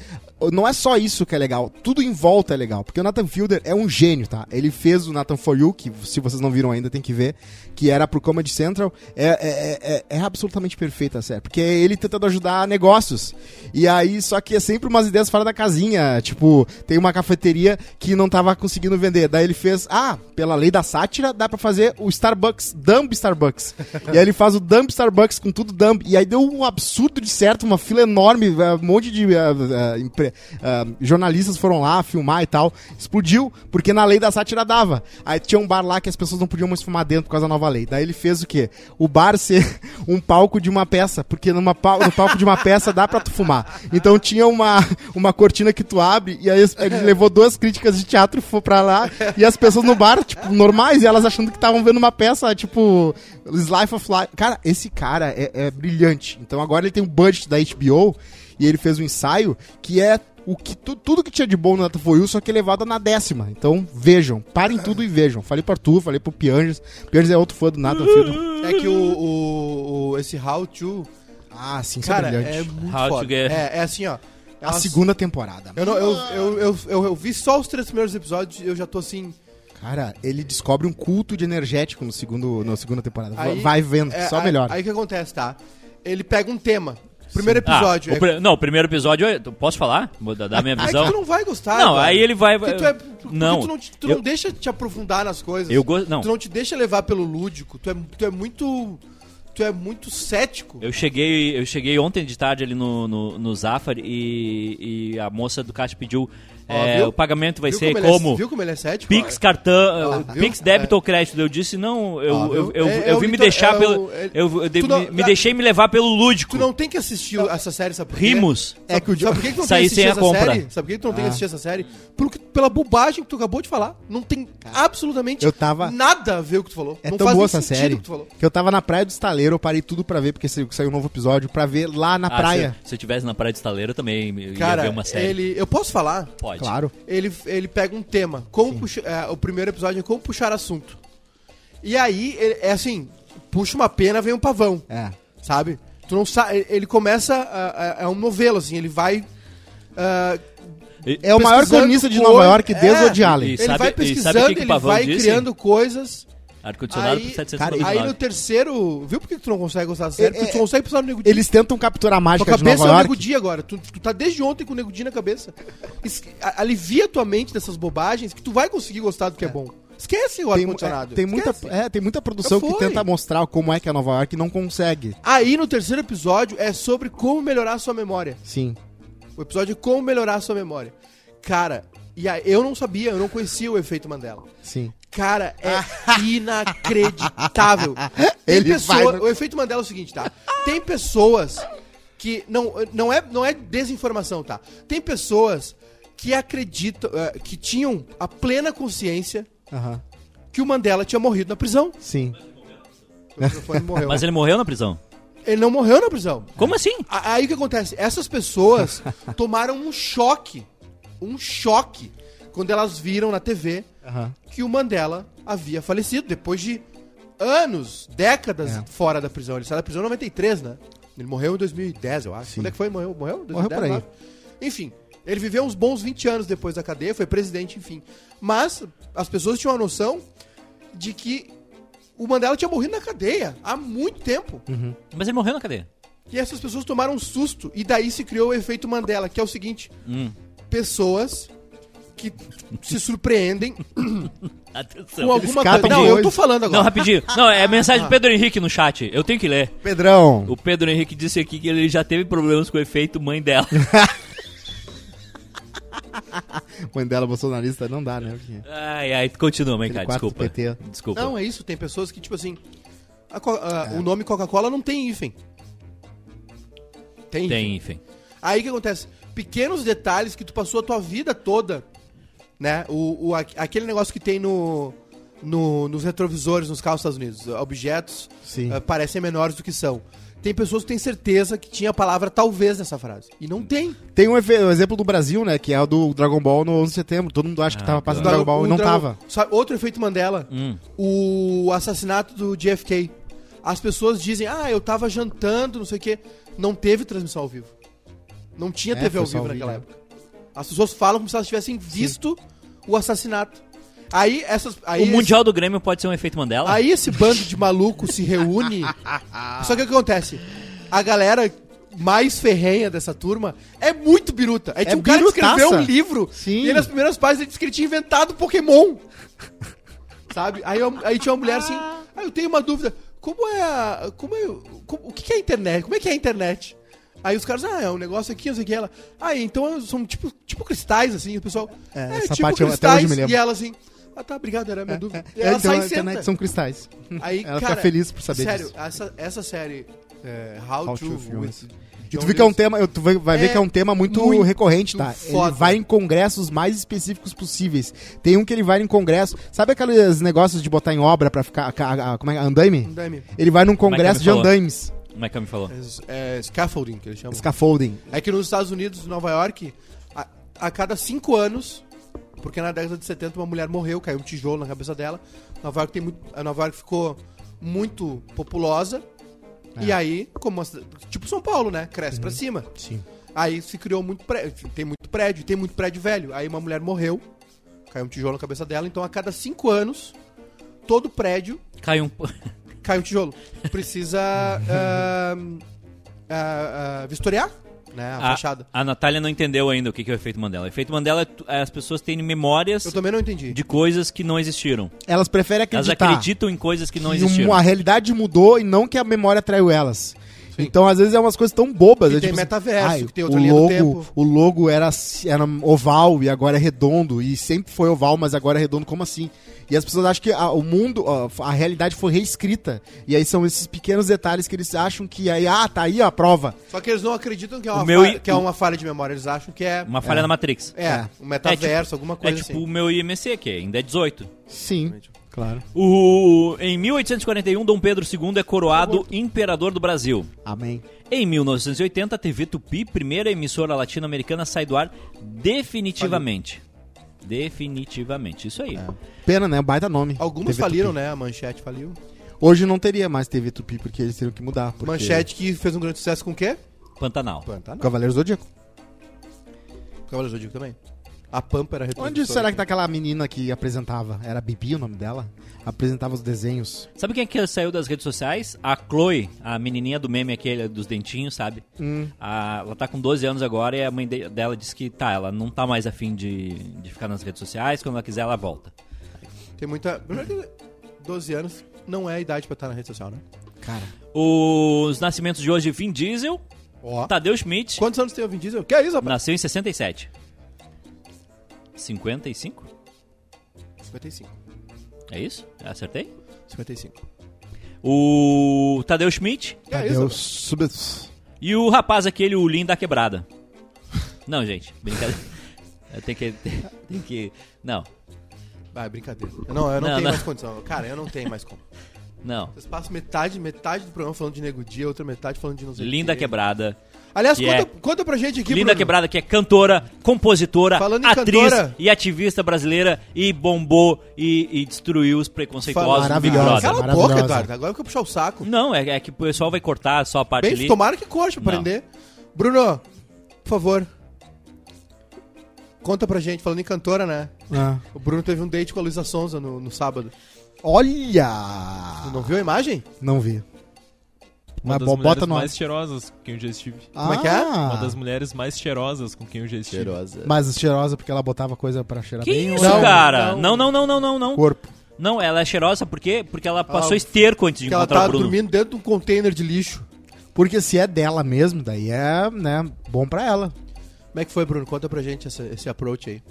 não é só isso que é legal, tudo em volta é legal. Porque o Nathan Fielder é um gênio, tá? Ele fez o Nathan For You, que se vocês não viram ainda tem que ver, que era pro Comedy Central. É, é, é, é absolutamente perfeita a série. Porque é ele tentando ajudar negócios. E aí, só que é sempre umas ideias fora da casinha. Tipo, tem uma cafeteria que não tava conseguindo vender. Daí ele fez, ah, pela lei da sátira, dá pra fazer o Starbucks, Dumb Starbucks. e aí ele faz o Dumb Starbucks com tudo dumb. E aí deu um absurdo de certo, uma fila enorme, eh, um monte de eh, eh, empre- eh, jornalistas foram lá filmar e tal. Explodiu, porque na lei da sátira dava. Aí tinha um bar lá que as pessoas não podiam mais fumar dentro por causa da nova lei. Daí ele fez o quê? O bar ser um palco de uma peça, porque numa pal- no palco de uma peça dá pra tu fumar. Então tinha uma, uma cortina que tu abre, e aí ele levou duas críticas de teatro foi pra lá, e as pessoas no bar, tipo, normais, e elas achando que estavam vendo uma peça, tipo, Life of Life. Cara, esse cara é, é brilhante. Então agora ele tem um budget da HBO, e ele fez um ensaio que é o que tu- tudo que tinha de bom no Data For You, só que elevado na décima. Então vejam, parem tudo e vejam. Falei pro Arthur, falei pro Pianges. Pianges é outro fã do Nathan Fielder. É que o, o, o- esse How to, Ah, sim, isso cara, é brilhante. é muito How to foda. get- É, é assim, ó. A Elas- segunda temporada. Eu, não, eu, eu, eu, eu, eu vi só os três primeiros episódios e eu já tô assim. Cara, ele descobre um culto de energético no segundo, na segunda temporada. Aí, Vai vendo, é, só melhor. Aí o que acontece, tá? Ele pega um tema. Primeiro Ah, episódio. o é, pri- Não, o primeiro episódio. é- Posso falar? Dar dar minha é que visão. tu não vai gostar. Não, cara. aí ele vai- Porque tu, é, Não, tu, não, te- tu eu- não deixa te aprofundar nas coisas. Eu gosto. Não. Tu não te deixa levar pelo lúdico. Tu é, tu é muito. Tu é muito cético. Eu cheguei, eu cheguei ontem de tarde ali no, no, no Zafari e, e a moça do caixa pediu é, viu? o pagamento vai Viu ser como é- como viu como ele é cético? Pix, cartão, viu? Pix, débito É. ou crédito. Eu disse não, eu, Ó, eu, eu, É- eu é o vim me Vitor- deixar é pelo, é- eu, eu de- não- me, me deixei me levar pelo lúdico. Tu não tem que assistir essa série, sabe por quê? Rimos. É que o Sabe por que, que tu não Saí tem que assistir sem a essa compra. série? Sabe por que, tu não tem que assistir essa série? Pelo pela bobagem que tu acabou de falar. Não tem absolutamente Eu tava- nada a ver o que tu falou. É não tão boa essa série que eu tava na praia do estaleiro, eu parei tudo pra ver, porque saiu saiu um novo episódio, pra ver lá na Ah, praia. Se, eu tivesse na praia de estaleiro, eu também ia ver Cara, uma série. ele. Eu posso falar? Pode. Claro. Ele, ele pega um tema. Como puxa- é, o primeiro episódio é como puxar assunto. E aí, ele- é assim: puxa uma pena, vem um pavão. É. Sabe? Tu não sabe. Ele começa. a- a- É um novelo, assim, ele vai. E- É o maior cronista de Nova York desde é, o Woody Allen. E ele sabe- vai e pesquisando, sabe o que que o ele vai disse? criando coisas. Ar-condicionado Aí- por 799. cara, Aí no terceiro. Viu por que tu não consegue gostar da série? É, Porque tu é, consegue pensar no Nego. Eles tentam capturar a Tua mágica de cabeça Nova é o York. Nego Di agora. Tu, tu tá desde ontem com o Nego Di na cabeça. Es- a- alivia tua mente dessas bobagens que tu vai conseguir gostar do que é, bom. Esquece o Tem, ar-condicionado. é, tem muita, é, tem muita produção que tenta mostrar como é que é Nova York e não consegue. Aí no terceiro episódio é sobre como melhorar a sua memória. Sim. O episódio é como melhorar a sua memória. Cara, e aí, eu não sabia, eu não conhecia o efeito Mandela. Sim. Cara, é inacreditável. Tem Ele pessoa, vai no- O efeito Mandela é o seguinte, tá? Tem pessoas que. Não, não, é, não é desinformação, tá? Tem pessoas que acreditam, eh, que tinham a plena consciência Aham. que o Mandela tinha morrido na prisão. Sim. O microfone morreu. Mas ele morreu na prisão. Ele não morreu na prisão. Como assim? Aí o que acontece? Essas pessoas tomaram um choque. Um choque. Quando elas viram na TV Aham. que o Mandela havia falecido depois de anos, décadas É. fora da prisão. Ele saiu da prisão em 93, né? Ele morreu em 2010, eu acho. Sim. Quando é que foi? Morreu? Morreu? Morreu por aí. acho. Enfim, ele viveu uns bons 20 anos depois da cadeia, foi presidente, enfim. Mas as pessoas tinham a noção de que o Mandela tinha morrido na cadeia há muito tempo. Mas ele morreu na cadeia. E essas pessoas tomaram um susto. E daí se criou o efeito Mandela, que é o seguinte: Hum. pessoas que se surpreendem Atenção. com alguma coisa. Não, eu tô falando agora. Não, rapidinho. Não, é a mensagem do Pedro Henrique no chat. Eu tenho que ler. Pedrão. O Pedro Henrique disse aqui que ele já teve problemas com o efeito mãe dela. Mãe dela bolsonarista não dá, né? Porque- Ai, ai, continua, mãe, cara. Desculpa. PT. Desculpa. Não, é isso. Tem pessoas que, tipo assim. a Co- a- É. O nome Coca-Cola não tem hífen. Tem. hífen. Tem, enfim. Aí o que acontece? Pequenos detalhes que tu passou a tua vida toda, né? O, o, aqu- aquele negócio que tem no, no- nos retrovisores nos carros dos Estados Unidos. Objetos Sim. eh, parecem menores do que são. Tem pessoas que têm certeza que tinha a palavra talvez nessa frase. E não tem. Tem um, um exemplo do Brasil, né? Que é o do Dragon Ball no 11 de setembro. Todo mundo acha que Ah, tava passando claro. Dragon Ball O e não Dragon- tava. Sabe, outro efeito Mandela. Hum. o assassinato do JFK. As pessoas dizem, ah, eu tava jantando, não sei o quê. Não teve transmissão ao vivo. Não tinha É, TV ao vivo naquela vídeo. época. As pessoas falam como se elas tivessem visto o assassinato. Aí essas. Aí O esse- Mundial do Grêmio pode ser um efeito Mandela? Aí esse bando de maluco se reúne. Só que o que acontece? A galera mais ferrenha dessa turma é muito biruta. Aí tinha um cara que escreveu um livro Sim. e nas primeiras páginas ele disse que ele tinha inventado Pokémon. Sabe? Aí, eu- aí tinha uma mulher assim, ah, eu tenho uma dúvida. Como é a. Como é, como- o que que é a internet? Como é que é a internet? Aí os caras, ah, é um negócio aqui, não sei o que. Ela, ah, então são tipo, tipo cristais, assim, o pessoal. É, É, essa tipo parte eu- até cristais. hoje me lembro. E ela assim, ah tá, obrigado, era a minha dúvida. E É, ela então sai a internet senta. são cristais. Aí, Ela cara, fica feliz por saber sério, disso. Essa, essa série é, How, How to, to with. E tu vê que é um tema, tu vai, vai ver É que é um tema muito, muito recorrente, tá? foda. Ele vai em congressos mais específicos possíveis. Tem um que ele vai em congresso. Sabe aqueles negócios de botar em obra pra ficar. a- a- como é? Andaime? Andaime. Ele vai num é congresso me de falou? andaimes. Como é que ela me falou? É, é scaffolding, que eles chamam. Scaffolding. É que nos Estados Unidos, Nova York, a, a cada cinco anos, porque na década de 70 uma mulher morreu, caiu um tijolo na cabeça dela. Nova York tem muito, a Nova York ficou muito populosa. É. E aí, como uma tipo São Paulo, né? Cresce pra cima. Sim. Aí se criou muito prédio, tem muito prédio, tem muito prédio velho. Aí uma mulher morreu, caiu um tijolo na cabeça dela, então a cada cinco anos, todo prédio Cai um. cai um tijolo. Precisa ahn, ah, ah, vistoriar, né? A, A, fachada. a Natália não entendeu ainda o que que é o efeito Mandela. O efeito Mandela é é as pessoas terem memórias Eu também não entendi. de coisas que não existiram. Elas preferem Elas acreditar. acreditam em coisas que não que existiram. uma- a realidade mudou e não que a memória traiu elas. Então, às vezes, é umas coisas tão bobas. Que é tem tipo assim, metaverso, ai, que tem outra o linha do logo, tempo. O logo era, era oval e agora é redondo. E sempre foi oval, mas agora é redondo. Como assim? E as pessoas acham que a- o mundo, a, a realidade foi reescrita. E aí são esses pequenos detalhes que eles acham que aí, ah, tá aí a prova. Só que eles não acreditam que é uma, O meu falha, i- que é uma falha de memória. Eles acham que é, Uma falha na Matrix. é, É. um metaverso, alguma É coisa tipo assim. o meu IMC, que ainda é 18. Sim, claro. O, em 1841, Dom Pedro II é coroado imperador do Brasil. Amém. Em 1980, a TV Tupi, primeira emissora latino-americana, sai do ar definitivamente. Definitivamente, isso aí. Pena, né? Baita nome. Algumas TV faliram, Tupi. né? A Manchete faliu. Hoje não teria mais TV Tupi, porque eles teriam que mudar. porque- Manchete que fez um grande sucesso com o quê? Pantanal. Pantanal. Cavaleiros do Zodíaco. Cavaleiro Zodíaco também. A Pampa era. Onde será que tá aquela menina que apresentava? Era Bibi o nome dela? Apresentava os desenhos. Sabe quem é que saiu das redes sociais? A Chloe, a menininha do meme aquele dos dentinhos, sabe? Hum. A- ela tá com 12 anos agora e a mãe de- dela disse que tá, ela não tá mais afim de, de ficar nas redes sociais, quando ela quiser ela volta. Tem muita... Primeiro que 12 anos não é a idade pra estar na rede social, né? Cara, Os nascimentos de hoje, Vin Diesel, Ó. Tadeu Schmidt, Quantos anos tem o Vin Diesel? Que é isso, rapaz? nasceu em 67. 55? 55. É isso? Acertei? 55. O Tadeu Schmidt Que é Tadeu isso? sub... e o rapaz aquele, o Lin da Quebrada. Não, gente, brincadeira. Eu tenho que. Tem que. Não, Ah, brincadeira. Não, eu não, Não, tenho não. mais condição. Cara, eu não tenho mais como. não. Vocês passam metade, metade do programa falando de Nego Dia, outra metade falando de não sei o Linda quê. Quebrada. Aliás, conta, é- conta pra gente aqui, Linda Bruno. Quebrada, que é cantora, compositora, Falando atriz cantora- e ativista brasileira e bombou e, e destruiu os preconceituosos do Big Maravilhosa. Brother. Cala a boca, Eduardo. Agora que eu puxar o saco. Não, é, é que o pessoal vai cortar só a parte Bem, ali. tomara que corte pra Não. aprender. Bruno, por favor. Conta pra gente, falando em cantora, né? Ah. O Bruno teve um date com a Luísa Sonza no, no sábado. Olha! Tu não viu a imagem? Não vi. Uma Mas das mulheres no mais cheirosas com quem eu já estive. Como é que é? Uma das mulheres mais cheirosas com quem eu já estive. Mas cheirosa porque ela botava coisa pra cheirar Que bem? isso, ou- Não, cara? não. Não, não, não, não, não, não. Corpo. Não, ela é cheirosa por quê? Porque ela passou Ah, esterco antes de Que ela encontrar tá o Bruno. dormindo dentro de um container de lixo. Porque se é dela mesmo, daí é, né, bom pra ela. Como é que foi, Bruno? Conta pra gente essa- esse approach aí.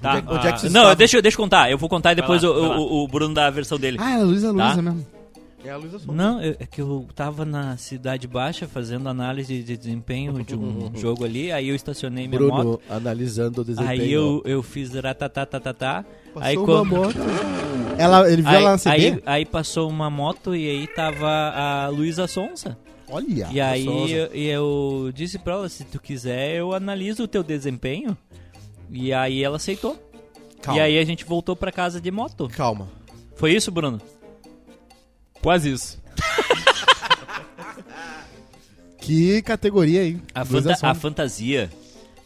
Tá. Onde é- onde é que vocês não, deixa, deixa eu contar. Eu vou contar e depois lá, o, o- o Bruno dá a versão dele. Ah, é a Luísa Luísa Tá. mesmo. É a Luísa Sonza. Não, eu- é que eu tava na Cidade Baixa fazendo análise de desempenho de um jogo ali, aí eu estacionei minha moto. analisando o desempenho. Aí eu, eu fiz ratatatatá. Passou Aí uma quando. moto. Ela, ele viu Aí, ela na CB? aí, aí passou uma moto e aí tava a Luísa Sonza. Olha. E aí eu, e eu disse pra ela, se tu quiser, eu analiso o teu desempenho. E aí ela aceitou. Calma. E aí a gente voltou pra casa de moto. Calma. Foi isso, Bruno? Quase isso. Que categoria aí. A, fanta- a fantasia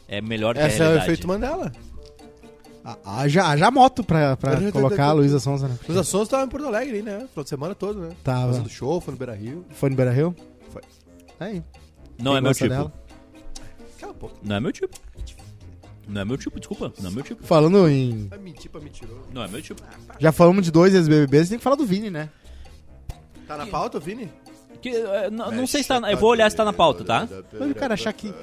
é melhor que Esse a é o realidade. efeito Mandela. Ah, ah, já, já moto pra, pra colocar a Luísa Sonza, né? Luísa Sonza tava em Porto Alegre, né? Final de semana todo, né? Tava. Fazendo show, foi no Beira Rio. Foi no Beira Rio? Foi. Aí. Não Quem é meu tipo. dela? Cala a boca. Não é meu tipo. Não é meu tipo, desculpa. Não é meu tipo. Falando em. Vai mentir pra mentiroso. Não é meu tipo. Já falamos de dois ex-BBBs, tem que falar do Vini, né? Tá na pauta, Vini? Que, eh, não, não sei se tá. na- Eu vou olhar se tá na pauta, tá? Mas o cara achar que.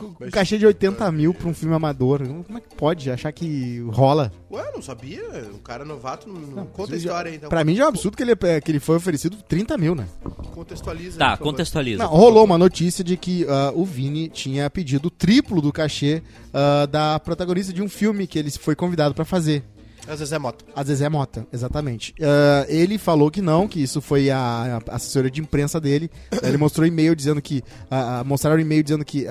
Um cachê de 80 mil pra um filme amador. Como é que pode achar que rola? Ué, não sabia. Um cara novato não, não conta a história aí, então. Pra mim já é um absurdo que ele, que ele foi oferecido 30 mil, né? Contextualiza. Tá, contextualiza. Não, rolou uma notícia de que ah, o Vini tinha pedido o triplo do cachê ah, da protagonista de um filme que ele foi convidado pra fazer. Às vezes é moto. A Zezé Mota, exatamente. Ah, ele falou que não, que isso foi a, a assessoria de imprensa dele. ele mostrou e-mail dizendo que. ah, ah, mostraram e-mail dizendo que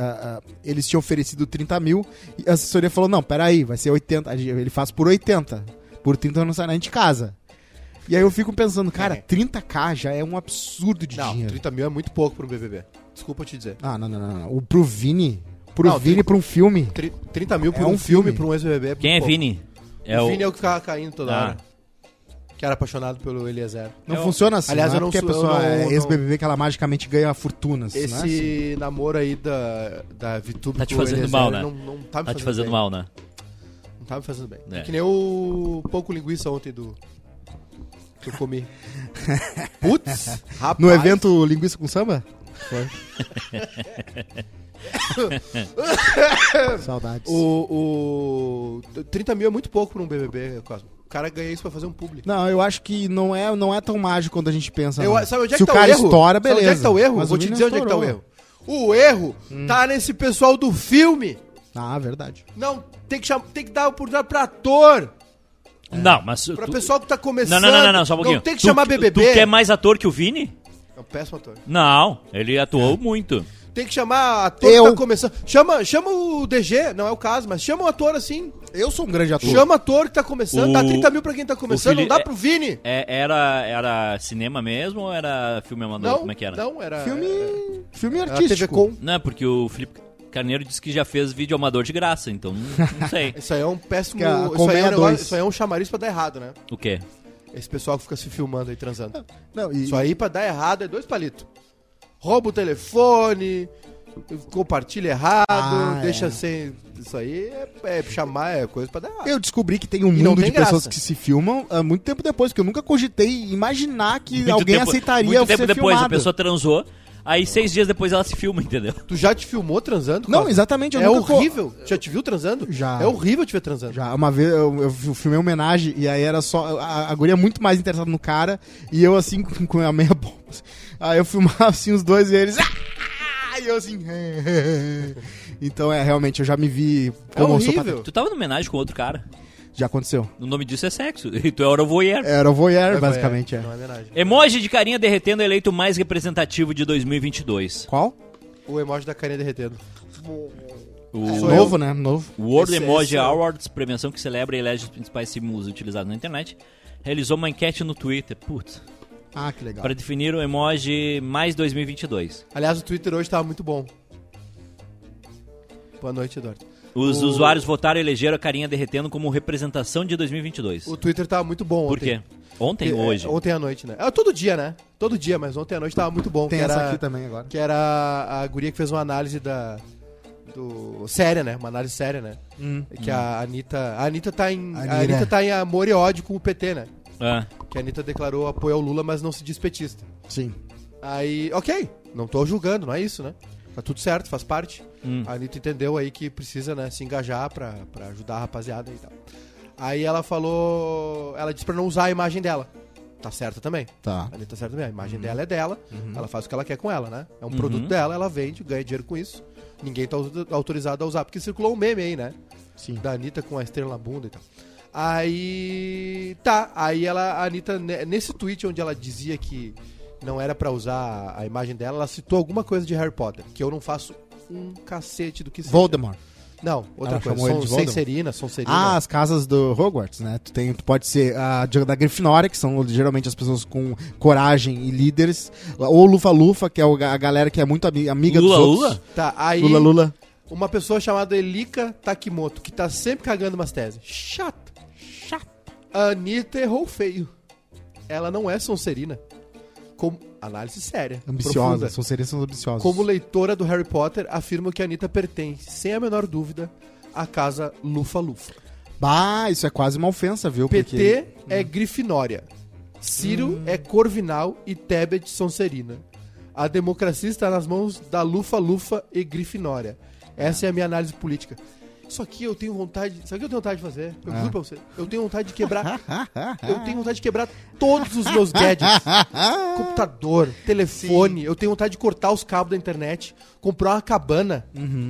eles tinham oferecido 30 mil. E a assessoria falou: não, peraí, vai ser 80. Ele faz por 80. Por 30 não sai nem de casa. E aí eu fico pensando, cara, 30k já é um absurdo de Não, dinheiro. 30 mil é muito pouco pro BBB. Desculpa te dizer. Ah, não, não, não, não. O, pro Vini. Pro Não, Vini, tem- pra um filme. Tri- 30 mil É um, um filme, filme. pra um ex-BBB. é Quem é pouco. Vini? É o o. Vini é o que ficava caindo toda Ah. hora. Que era apaixonado pelo Eliezer. Não Eu- funciona assim. Aliás, não é eu não porque a sou- eu pessoa não- é não- ex-BBB que ela magicamente ganha fortunas. Esse não é assim. namoro aí da, da VTube Tá te com o fazendo Eliezer, mal, né? Não, não tá me Tá te fazendo fazendo bem. mal, né? Não tá me fazendo bem. É. É. que nem o pouco linguiça ontem do... Que eu comi. Putz, rapaz. No evento Linguiça com Samba? Foi. Saudades. O, o 30 mil é muito pouco pra um BBB, Cosmo. O cara ganha isso pra fazer um público. Não, eu acho que não é, não é tão mágico quando a gente pensa. Eu, não. sabe onde é Se que o tá cara o erro? estoura, Sabe beleza. onde é que tá o erro? Mas Vou o te dizer onde é que tá o erro. O erro tá nesse pessoal do filme. Ah, verdade. Não, tem que, cham... tem que dar oportunidade pra ator. Não, mas. Pra tu- pessoal que tá Não, começando. não, não, não, não, só um pouquinho. Não tem que Tu- chamar BBB. Tu quer mais ator que o Vini? É um péssimo ator. Não, ele atuou muito. Tem que chamar ator Eu- que tá começando. Chama, chama o DG, não é o caso, mas chama um ator assim. Eu sou um grande ator. Chama ator que tá começando. O- Dá 30 mil pra quem tá começando. Fili- Não dá é- pro Vini. É, era, era cinema mesmo ou era filme amador? Não, Como é que era? não, era. Filme, filme Era artístico. TV Com. Não, porque o Felipe. Carneiro disse que já fez vídeo amador de graça, então não, sei. Isso aí é um péssimo. Que a Isso aí é, um negócio- isso aí é um chamariz pra dar errado, né? O quê? Esse pessoal que fica se filmando aí transando. Não, e- Isso aí pra dar errado é dois palitos. Rouba o telefone, compartilha errado, Ah, deixa é. sem. Isso aí é, é chamar, é coisa pra dar errado. Eu descobri que tem um E mundo tem de pessoas graça. que se filmam há muito tempo depois, porque eu nunca cogitei imaginar que Muito alguém tempo- aceitaria Muito tempo depois, filmado. a pessoa transou, aí seis dias depois ela se filma, entendeu? Tu já te filmou transando? Não, exatamente. Eu É nunca co- horrível. Já te viu transando? Já. É horrível te ver transando. Já, uma vez eu, eu filmei uma homenagem e aí era só. A, a guria muito mais interessada no cara e eu assim com, com a meia bomba. Aí eu filmava assim os dois e eles. "Ah!" E eu assim. então é, realmente, eu já me vi É como horrível. Tu tava numa homenagem com outro cara. Já aconteceu. O nome disso é sexo. E tu era o voyeur. Era o voyeur, É, basicamente, é. Não é homenagem. Emoji de carinha derretendo eleito mais representativo de 2022. Qual? O emoji da carinha derretendo. O É, Sou novo, né? Novo. World Esse- Emoji esse é- Awards, premiação que celebra e elege os principais símbolos utilizados na internet, realizou uma enquete no Twitter, putz, Ah, que legal. para definir o emoji mais 2022. Aliás, o Twitter hoje tava muito bom. Boa noite, Eduardo. Os O- usuários votaram e elegeram a carinha derretendo como representação de 2022. O Twitter tava muito bom Por ontem. quê? Ontem ou É, hoje? Ontem à noite, né? Ah, todo dia, né? Todo dia, mas ontem à noite tava muito bom. Tem que essa era, aqui também agora. Que era a guria que fez uma análise da. Do, séria, né? Uma análise séria, né? Hum. Que a Anitta. A Anitta tá em. A A. Anitta tá em amor e ódio com o PT, né? Ah, Que a Anitta declarou apoio ao Lula, mas não se diz petista. Sim. Aí, ok, não tô julgando, não é isso, né? Tá tudo certo, faz parte. Hum. A Anitta entendeu aí que precisa, né, se engajar pra, pra ajudar a rapaziada e tal. Aí ela falou. Ela disse pra não usar a imagem dela. Tá certa também. Tá. A Anitta tá certa também. A imagem dela é dela, ela faz o que ela quer com ela, né? É um Uhum. produto dela, ela vende, ganha dinheiro com isso. Ninguém tá auto- autorizado a usar, porque circulou um meme aí, né? Sim. Da Anitta com a estrela na bunda e tal. Aí. Tá, aí ela, a Anitta, ne- nesse tweet onde ela dizia que não era pra usar a imagem dela, ela citou alguma coisa de Harry Potter, que eu não faço um cacete do que seja. Voldemort. Não, outra Ela coisa. Voldemort? Sonserina, Sonserina. Ah, as casas do Hogwarts, né? Tu, tem, tu pode ser a da Grifinória, que são geralmente as pessoas com coragem e líderes. Ou Lufa-Lufa, que é a galera que é muito ami- amiga Lula, dos outros. Lula? Tá, aí. Lula, Lula. Uma pessoa chamada Elika Takimoto, que tá sempre cagando umas teses. Chata. Chata. A Anitta errou feio. Ela não é Sonserina. Como... Análise séria. Ambiciosa. profunda. São ambiciosos. Como leitora do Harry Potter, afirmo que a Anitta pertence, sem a menor dúvida, à casa Lufa-Lufa. Bah, isso é quase uma ofensa, viu? PT é Grifinória. Ciro é Corvinal e Tebet Sonserina. A democracia está nas mãos da Lufa-Lufa e Grifinória. Essa é a minha análise política. Isso aqui eu tenho vontade. Isso aqui eu tenho vontade de fazer. Eu juro pra você. Eu tenho vontade de quebrar. eu tenho vontade de quebrar todos os meus gadgets. Computador, telefone. Eu tenho vontade de cortar os cabos da internet, comprar uma cabana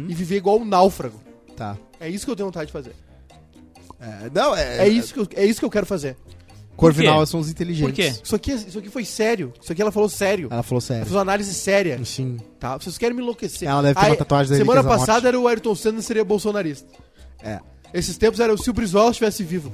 e viver igual um náufrago. Tá. É isso que eu tenho vontade de fazer. É, não, é, É isso que eu, é isso que eu quero fazer. Corvinal são os inteligentes. Por quê? Isso aqui, isso aqui foi sério. Isso aqui ela falou sério. Ela falou Ela sério. fez uma análise séria. Sim. Tá? Vocês querem me enlouquecer. Ela deve ter uma tatuagem da Semana passada Morte. era o Ayrton Senna seria bolsonarista. É. Esses tempos era o se o Brizola estivesse vivo.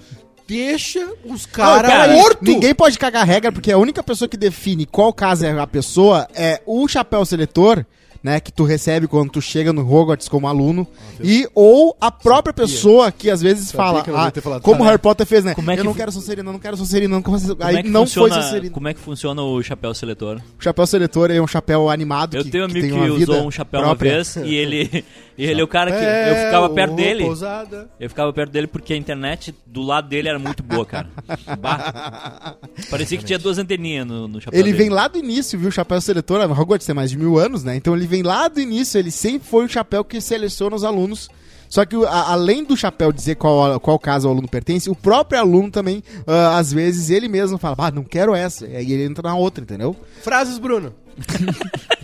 Deixa os caras cara, mortos. Ninguém pode cagar regra, porque a única pessoa que define qual caso é a pessoa é o chapéu seletor, né? Que tu recebe quando tu chega no Hogwarts como aluno. e ou a própria pessoa que às vezes Sabia fala, que eu não ah, como. Harry Potter fez, né? Como é eu que não fu- quero Sonserina, eu não quero Sonserina, não quero Sonserina. Aí é que não foi funciona, Sonserina. Como é que funciona o chapéu seletor? O chapéu seletor é um chapéu animado Eu que, tenho um que amigo que, vida usou um chapéu própria. uma vez e ele, e ele é o cara que É, eu ficava perto dele. Pousada. Eu ficava perto dele porque a internet do lado dele era muito boa, cara. Bah. Parecia que tinha duas anteninhas no, no chapéu Ele dele. vem lá do início, viu? O chapéu seletor, Hogwarts tem mais de mil anos, né? Então ele vem lá do início, ele sempre foi o chapéu que seleciona os alunos. Só que a- além do chapéu dizer qual, qual caso o aluno pertence, o próprio aluno também, ah, às vezes, ele mesmo fala, ah, não quero essa. E aí ele entra na outra, entendeu? Frases, Bruno.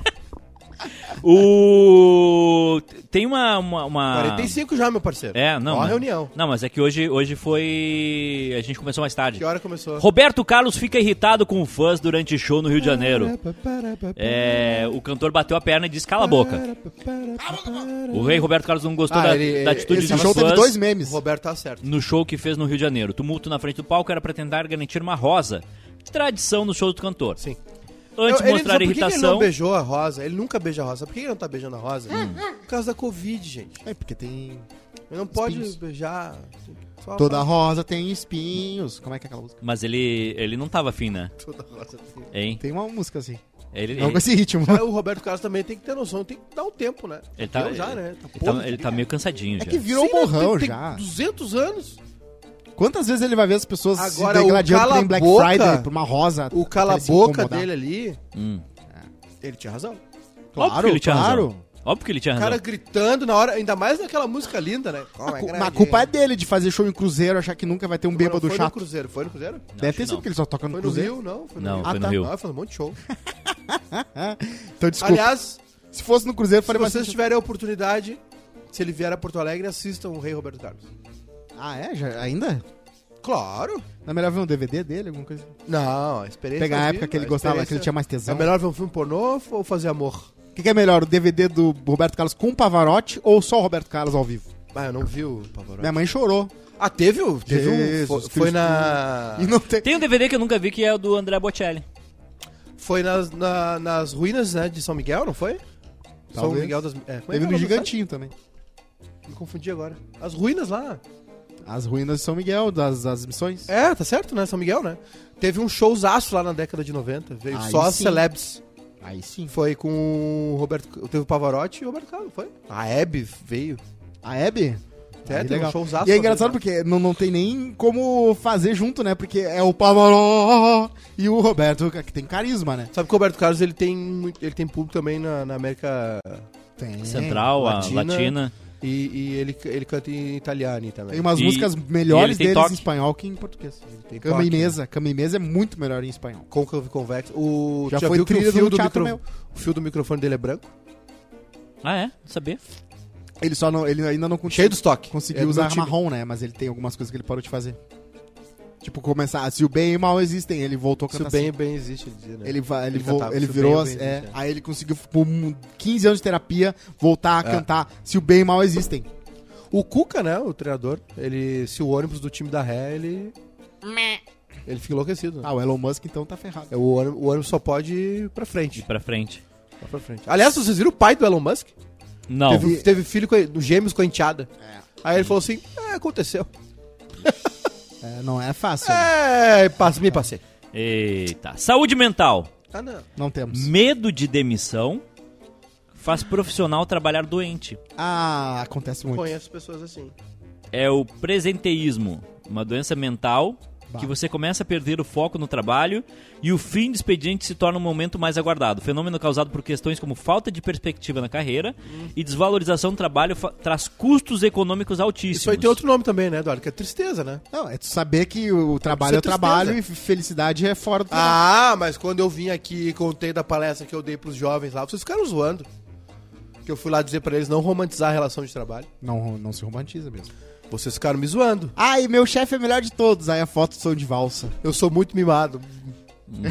O... Tem uma... uma, uma- 45 já, meu parceiro. É, não. Ó a mas- reunião. Não, mas é que hoje, hoje foi... A gente começou mais tarde. Que hora começou? Roberto Carlos fica irritado com fãs durante show no Rio de Janeiro. É, o cantor bateu a perna e disse cala a boca. O rei Roberto Carlos não gostou Ah, da, ele- da atitude esse dos O show teve fãs dois O memes. Roberto tá certo. no show que fez no Rio de Janeiro. Tumulto na frente do palco era pra tentar garantir uma rosa. Tradição no show do cantor. Sim. Antes de Eu- ele- mostrar sabe por que ele irritação. não beijou a Rosa? Ele nunca beija a Rosa. Por que ele não tá beijando a Rosa? Por causa da Covid, gente. É, porque tem. Ele não pode Espinhos. beijar. Só- Toda só- rosa tem espinhos. Como é que é aquela música? Mas ele, ele não tava afim, né? Toda rosa tem. Hein? Tem uma música assim. Ele, Não ele, com esse ritmo. Mas o Roberto Carlos também tem que ter noção, tem que dar um tempo, né? ele tá, já, né? Tá ele, tá, ele tá meio cansadinho É já. que virou Sim, né? morrão Tem- tem já. 200 anos. Quantas vezes ele vai ver as pessoas Agora, se o degradando cala em Black boca- Friday por uma rosa? O se cala-boca dele ali, Hum. ele tinha razão. Claro, Óbvio que ele tinha claro. razão. Óbvio que ele tinha O razão. cara gritando na hora, ainda mais naquela música linda, né? Como é A, cu- grande. mas a culpa é dele de fazer show em cruzeiro, achar que nunca vai ter um Não bêbado foi no chato. Cruzeiro, foi no Cruzeiro? Deve acho ter sido não. porque ele só toca no Foi no cruzeiro. Rio, não? Foi no Não, Rio. foi Ah, no tá. Rio. Não, ele faz um monte de show. Então, desculpa. Aliás, se fosse no cruzeiro, se faria mais vocês tiverem a oportunidade, se ele vier a Porto Alegre, assistam o Rei Roberto Carlos. Ah, é? Já, ainda? Claro. Não é melhor ver um DVD dele, alguma coisa? Não, a experiência. Pegar a época que ele gostava, que ele tinha mais É tesão. melhor ver um filme pornô ou fazer amor? O que, que é melhor, o DVD do Roberto Carlos com o Pavarotti ou só o Roberto Carlos ao vivo? Ah, eu não vi o Pavarotti. Minha mãe chorou. Ah, teve o. Teve um. Jesus Foi, Cristo. foi na. E não tem... Tem um DVD que eu nunca vi que é o do André Bocelli. Foi nas, na- nas ruínas né, de São Miguel, não foi? São Talvez. Miguel das. É, é Teve é no Gigantinho também. Me confundi agora. As ruínas lá. As ruínas de São Miguel, das, das missões. É, tá certo, né? São Miguel, né? Teve um showzaço lá na década de 90. Veio Aí só as sim. celebs. Aí sim. Foi com o Roberto. Teve o Pavarotti e o Roberto Carlos, foi? A Hebe veio. A Hebe? É, Aí, teve um E é engraçado porque não, não tem nem como fazer junto, né? Porque é o Pavarotti e o Roberto, que tem carisma, né? Sabe que o Roberto Carlos ele tem, ele tem público também na, na América Tem. Central, a Latina. Latina. E, e ele, ele canta em italiano também. Tem umas E- músicas melhores deles toque. em espanhol que em português. tem Cama toque, e mesa. Cama e mesa é muito melhor em espanhol. Côncavo e convexo. O, Já tu foi viu que o fio, do do teatro micro, o fio do microfone dele é branco? Ah, é? Não sabia. Ele só não, ele ainda não conseguiu, Cheio dos toques. conseguiu É usar marrom, né? Mas ele tem algumas coisas que ele parou de fazer. Tipo, começar. Se o bem e o mal existem, ele voltou a Se cantar o bem, assim. bem existe, ele dizia, né? Ele, va- ele, Ele vo- cantava, ele se o virou. bem e o as- bem é, existe, é. aí ele conseguiu, por um- 15 anos de terapia, voltar a É. cantar Se o bem e o mal existem. O Cuca, né, o treinador, ele, se o ônibus do time da ré, ele... Ele fica enlouquecido. né? Ah, o Elon Musk então tá ferrado. É, O, ônibus, o ônibus só pode ir pra E frente. pra frente. Só pra frente. Aliás, vocês viram o pai do Elon Musk? Não. Teve, teve filho com do gêmeos com a enteada. É. Aí ele falou assim, é, aconteceu. É, não é fácil. né? É, passe, me passei. Eita. Saúde mental. Ah, não. Não temos. Medo de demissão faz profissional trabalhar doente. Ah, acontece muito. Conheço pessoas assim. É o presenteísmo, uma doença mental Bah. que você começa a perder o foco no trabalho e o fim do expediente se torna um momento mais aguardado. Fenômeno causado por questões como falta de perspectiva na carreira e desvalorização do trabalho traz custos econômicos altíssimos. Isso aí tem outro nome também, né, Eduardo? Que é tristeza, né? Não, é saber que o trabalho é tristeza. trabalho e felicidade é fora do trabalho. Ah, mas quando eu vim aqui e contei da palestra que eu dei pros jovens lá, vocês ficaram zoando. Que eu fui lá dizer pra eles não romantizar a relação de trabalho. Não, não se romantiza mesmo. Vocês ficaram me zoando. E meu chefe é melhor de todos. Aí a foto som de valsa. Eu sou muito mimado.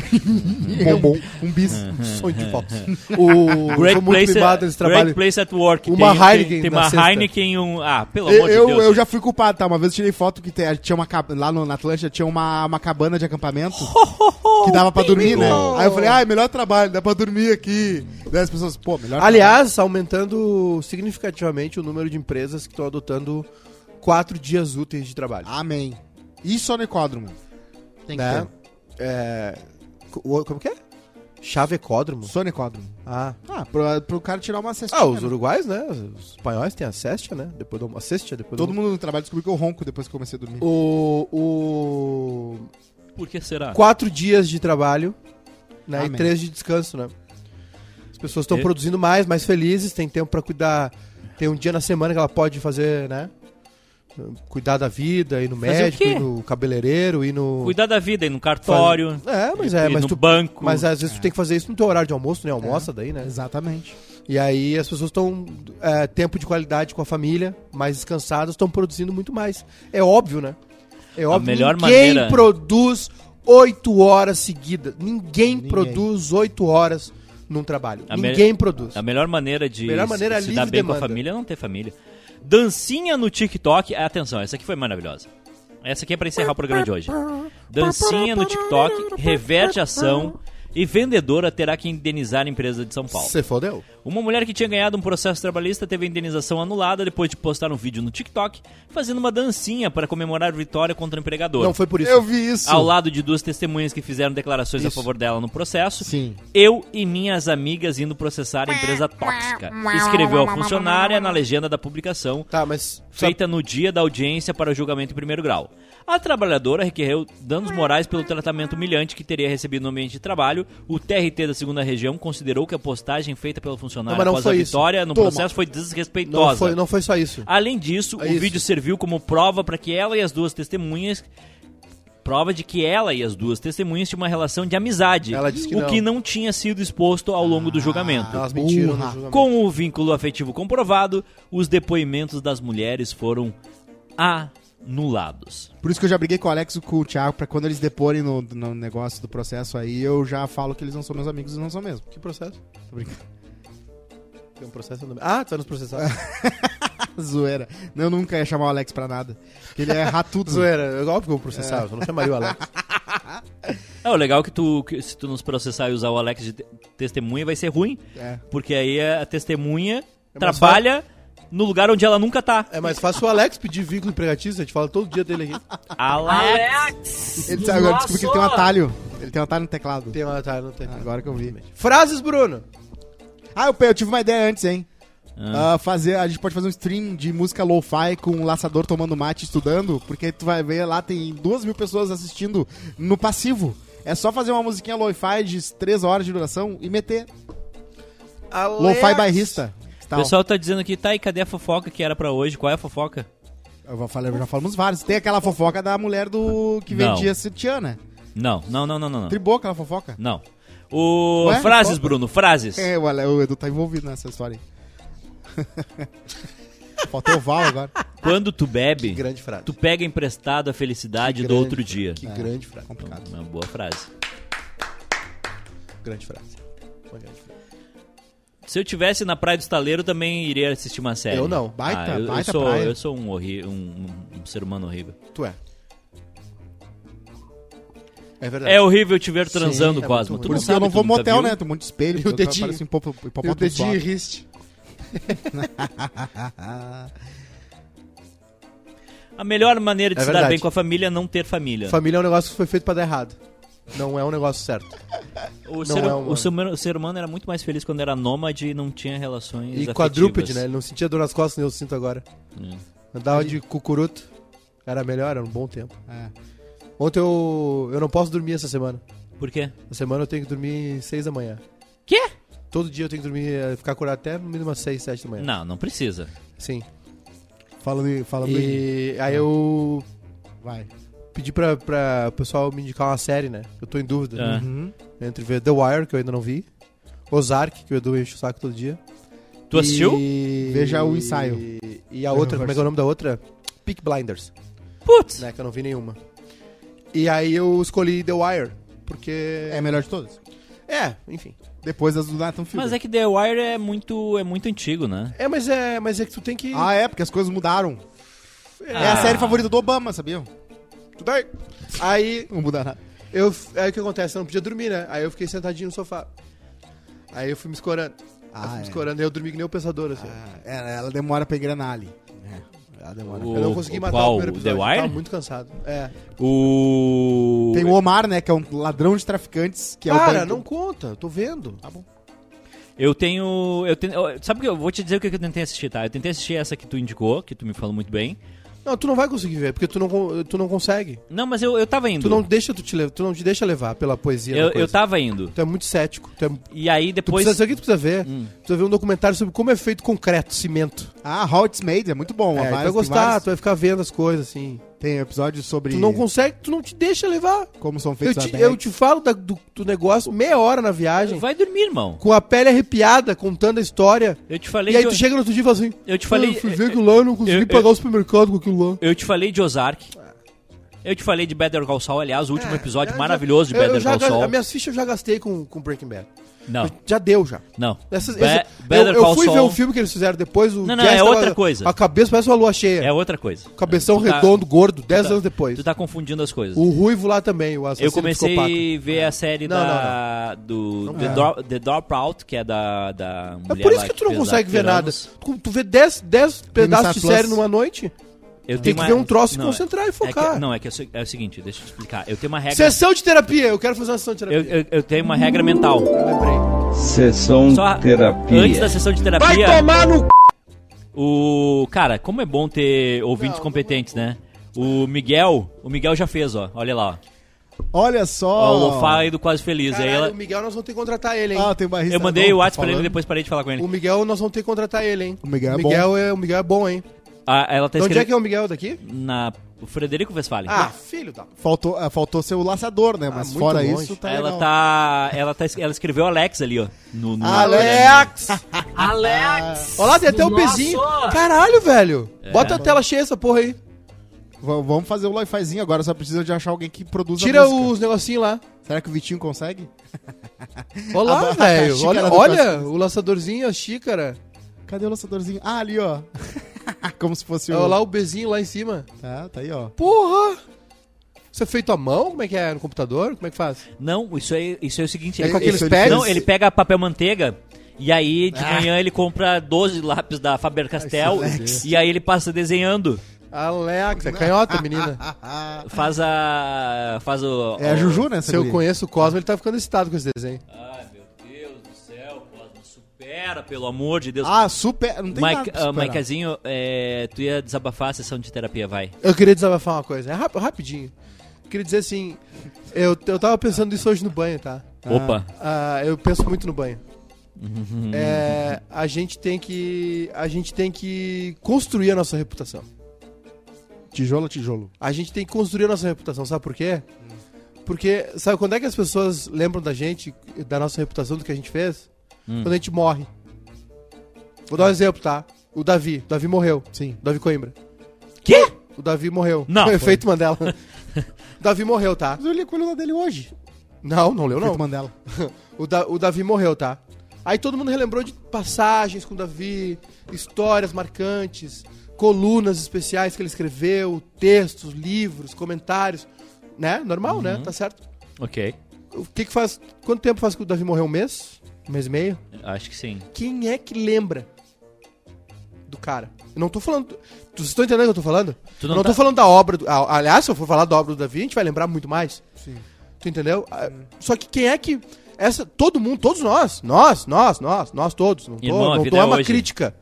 Bombom. Um bis. Sonho de valsa. O, Great sou muito place, mimado nesse great trabalho. place at work. Uma tem, Heineken Tem, tem uma cesta. Heineken e um... Ah, pelo Eu, amor de eu, Deus. eu já fui culpado, tá? Uma vez eu tirei foto que te- tinha uma lá no, na Atlântida tinha uma, uma cabana de acampamento que dava pra dormir, né? Aí eu falei, ah, melhor trabalho, dá pra dormir aqui. Daí as pessoas, pô, melhor Aliás, aumentando significativamente o número de empresas que estão adotando quatro dias úteis de trabalho. Amém. E sonecódromo. Tem que né? É, co- como que é? Chavecódromo? ter. Sonecódromo. Ah. Ah, pro, pro cara tirar uma cestinha. ah, os né? uruguais, né? Os espanhóis têm a cestia, né? Depois do, a cestia, depois Todo do... mundo no trabalho descobriu que eu ronco depois que eu comecei a dormir. O, o... Por que será? Quatro dias de trabalho né? e Amém. três de descanso, né? As pessoas estão E- produzindo mais, mais felizes, tem tempo pra cuidar. Tem um dia na semana que ela pode fazer, né? Cuidar da vida, ir no Fazer médico, ir no cabeleireiro, ir no. Cuidar da vida, ir no cartório, É, mas é, ir mas no tu. banco. Mas às vezes tu tem que fazer isso no teu horário de almoço, nem almoça daí, né? Exatamente. E aí as pessoas estão é, tempo de qualidade com a família, mais descansadas, estão produzindo muito mais. É óbvio, né? É óbvio. melhor ninguém maneira- produz oito horas seguidas. Ninguém, Ninguém. produz oito horas num trabalho. A me- ninguém produz. A melhor maneira de Melhor maneira é se dar bem com a demanda. família é não ter família. Dancinha no TikTok. Atenção, essa aqui foi maravilhosa. Essa aqui é pra encerrar o programa de hoje. Dancinha no TikTok reverte ação e vendedora terá que indenizar a empresa de São Paulo. Você fodeu? Uma mulher que tinha ganhado um processo trabalhista teve a indenização anulada depois de postar um vídeo no TikTok fazendo uma dancinha para comemorar a vitória contra o empregador. Não foi por isso. Eu vi isso. Ao lado de duas testemunhas que fizeram declarações a Isso. favor dela no processo, Sim. eu e minhas amigas indo processar a empresa tóxica. Escreveu a funcionária na legenda da publicação, Tá, mas. feita no dia da audiência para o julgamento em primeiro grau. A trabalhadora requereu danos morais pelo tratamento humilhante que teria recebido no ambiente de trabalho. O TRT da segunda região considerou que a postagem feita pelo funcionário Não, não após foi a isso. vitória no Toma. processo foi Não desrespeitosa. foi, não foi só isso. Além disso, É o isso. vídeo serviu como prova para que ela e as duas testemunhas prova de que ela e as duas testemunhas tinham uma relação de amizade, Ela disse que o não. que não tinha sido exposto ao longo do julgamento. Elas mentiram no julgamento. Com o vínculo afetivo comprovado, os depoimentos das mulheres foram anulados. Por isso que eu já briguei com o Alex e com o Thiago, pra quando eles deporem no, no negócio do processo aí, eu já falo que eles não são meus amigos e não são mesmo. Que processo? Tô brincando. Tem um processo no... Ah, tu vai nos processar. Zoeira. Eu nunca ia chamar o Alex pra nada. Porque ele é ratudo. Zoeira. É óbvio que eu vou processar. Eu não chamaria o Alex. É, o legal é que tu, que se tu nos processar e usar o Alex de te- testemunha, vai ser ruim, É. porque aí a testemunha É trabalha no lugar onde ela nunca tá. É mais fácil o Alex pedir vínculo empregatício. A gente fala todo dia dele aqui. Alex! Ele, agora descobri que ele tem um atalho. Ele tem um atalho no teclado. Tem uma... Tá, não tem. Agora que eu vi. Frases, Bruno. Ah, eu, eu tive uma ideia antes, hein? Ah. Ah, fazer, a gente pode fazer um stream de música lo-fi com um laçador tomando mate e estudando, porque tu vai ver lá, tem duas mil pessoas assistindo no passivo. É só fazer uma musiquinha lo-fi de 3 horas de duração e meter. Lo-fi bairrista. O Tal. pessoal tá dizendo aqui, tá, e cadê a fofoca que era pra hoje? Qual é a fofoca? Eu falar, já falamos vários. Tem aquela fofoca da mulher do que Não. vendia sutiã, né? Não, não, não, não, não. Não. Tribou aquela fofoca. não. O... Ué? frases, Fofoca? Bruno, frases. É, o, Ale- o Edu tá envolvido nessa história aí. Faltou o Val agora. Quando tu bebe, Grande frase. tu pega emprestado a felicidade do grande, outro dia. Que grande frase. Complicado. Uma boa frase. Grande frase. Uma grande frase. Se eu tivesse na Praia do Estaleiro, também iria assistir uma série. Eu não. Baita, Ah, eu, eu baita sou, praia. eu sou um, horri um, um ser humano horrível. Tu é. É verdade. É horrível te ver transando, é Cosmo. Tu Por não isso que eu não vou motel, viu? né? Tem um monte de espelho. E o dedinho. Parece um E o dedinho riste. A melhor maneira de É se dar bem com a família é não ter família. Família é um negócio que foi feito pra dar errado. Não é um negócio certo. O ser, é uma- o, ser humano, o ser humano era muito mais feliz quando era nômade e não tinha relações E afetivas. quadrúpede, né? Ele não sentia dor nas costas, nem eu sinto agora. É. Andava de cucuruto. Era melhor, era um bom tempo. É. Ontem eu, eu não posso dormir essa semana. Por quê? Essa semana eu tenho que dormir seis da manhã. Quê? Todo dia eu tenho que dormir, eh, ficar acordado até no mínimo umas seis, sete da manhã. Não, não precisa. Sim. Falando, em- falando em... E aí eu Vai. Pedi pra, pra o pessoal me indicar uma série, né? Eu tô em dúvida. Ah. Uhum. Entre ver The Wire, que eu ainda não vi. Ozark, que o Edu enche o saco todo dia. Tu assistiu? E... Veja o ensaio. E a outra, como é que é o nome da outra? Peak Blinders, Putz! né? Que eu não vi nenhuma. E aí eu escolhi The Wire, porque... É a melhor de todas. É, enfim. Depois das do Nathan Fielder. Mas é que The Wire é muito, é muito antigo, né? É, mas é, mas é que tu tem que... Ah, é, porque as coisas mudaram. É Ah. a série favorita do Obama, sabiam? Tu daí. Aí Não muda nada. eu, aí o que acontece? Eu não podia dormir, né? Aí eu fiquei sentadinho no sofá. Aí eu fui me escorando. Ah, eu fui é. me escorando, aí eu dormi que nem o pensador, assim. Ah, ela, ela demora pra engrenar ali. É, ela demora. O- eu não consegui o matar qual? o primeiro The episódio. eu Wire? Tava muito cansado. É. O. Tem o Omar, né, que é um ladrão de traficantes, que é o Cara, não conta, tô vendo. Tá bom. Eu tenho. Eu tenho eu- sabe o que eu vou te dizer o que eu tentei assistir, tá? Eu tentei assistir essa que tu indicou, que tu me falou muito bem. Não, tu não vai conseguir ver, porque tu não, tu não consegue. Não, mas eu, eu tava indo. Tu não deixa tu te levar, tu não te deixa levar pela poesia eu, eu tava indo. Tu é muito cético. Tu, é, tu E aí depois. precisa, sabe o que tu precisa ver? Hum. Tu precisa ver um documentário sobre como é feito concreto, cimento. Ah, How It's Made, é muito bom. É, tu vai gostar, vários- tu vai ficar vendo as coisas, assim. Tem episódios sobre Tu não consegue, tu não te deixa levar. como são Eu feitos te, as eu te falo da- do, do negócio meia hora na viagem, Vai dormir, irmão. com a pele arrepiada, contando a história. Eu te falei E aí tu chega no outro dia e fala assim: Eu te falei. "Ah, eu fui ver aquilo lá, eu não consegui eu- pagar eu- o supermercado com aquilo lá. Eu te falei de Ozark. Eu te falei de Better Call Saul, aliás, o último É, episódio eu maravilhoso já- de eu Better já Call Saul. As minhas fichas eu já gastei com, com Breaking Bad. Não. Já deu, já. Não. Essas- Be- Better eu, eu Call fui ver o filme que eles fizeram depois. O Não, não, Jazz é tava- outra coisa. A cabeça parece uma lua cheia. É outra coisa. Cabeção Tu tá- redondo, gordo, 10 anos depois. Tu tá confundindo as coisas. O Ruivo lá também, o assassino Eu comecei a ver a série Não, da, do The, É. Drop, The Dropout, que é da, da É mulher por isso lá que tu não consegue ver nada. Tu, tu vê 10 10 pedaços de série numa noite, Eu tem tenho que uma- ver um troço e não, concentrar e é focar. que- não, é que é o se- é o seguinte, deixa eu te explicar. Eu tenho uma regra... Sessão de terapia, eu quero fazer uma sessão de terapia. Eu, eu, eu tenho uma regra mental. Eu lembrei. Sessão Só terapia. antes da sessão de terapia... Vai tomar no c... O. Cara, como é bom ter ouvintes Não, competentes, né? O Miguel, o Miguel já fez, ó. Olha lá, ó. Olha Ó, só. o Lo-Fi do Quase Feliz. Aí Caralho, ela- o Miguel nós vamos ter que contratar ele, hein? Ah, tem barrista. eu mandei Não, o tá WhatsApp pra ele falando. e depois parei de falar com ele. O Miguel nós vamos ter que contratar ele, hein? O Miguel é o bom. Miguel é, o Miguel é bom, hein? Ah, ela tá De onde é escrevendo. que é o Miguel daqui? Na. O Frederico Westphalen. Ah, filho da... Faltou, ah, faltou ser o laçador, né? Mas muito fora longe. isso, tá ela legal. tá. Ela tá. Ela escreveu Alex ali, ó. No, no- Alex! Alex! Olha lá, tem até um Nossa! pezinho. Caralho, velho. É. Bota a tela cheia essa porra aí. V- vamos fazer o lo-fizinho agora, só precisa de achar alguém que produza Tira os negocinhos lá. Será que o Vitinho consegue? Olha lá, A- a velho. Olha, olha o laçadorzinho, a xícara. Cadê o lançadorzinho? Ah, ali, ó. Como se fosse o... Olha lá o bezinho lá em cima. Tá, tá aí, ó. Porra! Isso é feito à mão? Como é que é? No computador? Como é que faz? Não, isso aí, isso é o seguinte. É ele- com aqueles pads? Não, ele pega papel manteiga e aí de Ah. manhã ele compra 12 lápis da Faber-Castell e aí ele passa desenhando. Alex, é canhota, menina. Faz a. Faz o. É a Juju, né? Se eu conheço o Cosmo, ele tá ficando excitado com esse desenho. Ai, supera, pelo amor de Deus. Ah, super... Não tem Mike, nada pra ah. Maicazinho, é, tu ia desabafar a sessão de terapia, vai. Eu queria desabafar uma coisa, é rap- rapidinho. Eu queria dizer assim, eu, eu tava pensando isso hoje no banho, tá? Opa. Ah, eu penso muito no banho. É, a gente tem que a gente tem que construir a nossa reputação. Tijolo a tijolo. A gente tem que construir a nossa reputação, sabe por quê? Porque sabe quando é que as pessoas lembram da gente, da nossa reputação, do que a gente fez? Hum. Quando a gente morre. Vou dar um exemplo, tá? O Davi, o Davi morreu. Sim. O Davi Coimbra. Quê? O Davi morreu. Não. Foi efeito Mandela. o Davi morreu, tá? Mas eu li a coluna dele hoje. Não, não leu não. Feito Mandela. O, Da- o Davi morreu, tá? Aí todo mundo relembrou de passagens com o Davi, histórias marcantes, colunas especiais que ele escreveu, textos, livros, comentários. Né? Normal, né? Tá certo. Ok. O que que faz... Quanto tempo faz que o Davi morreu? Um mês? Um mês e meio? Acho que sim. Quem é que lembra do cara? Eu não tô falando... Vocês estão entendendo o que eu tô falando? Tu Eu não não tá- tô falando da obra... Do... Aliás, se eu for falar da obra do Davi, a gente vai lembrar muito mais. Sim. Tu entendeu? Ah, Só que quem é que. Essa, todo mundo, todos nós, nós, nós, nós, nós todos. Não tô, Irmão, não tô é é uma hoje. crítica.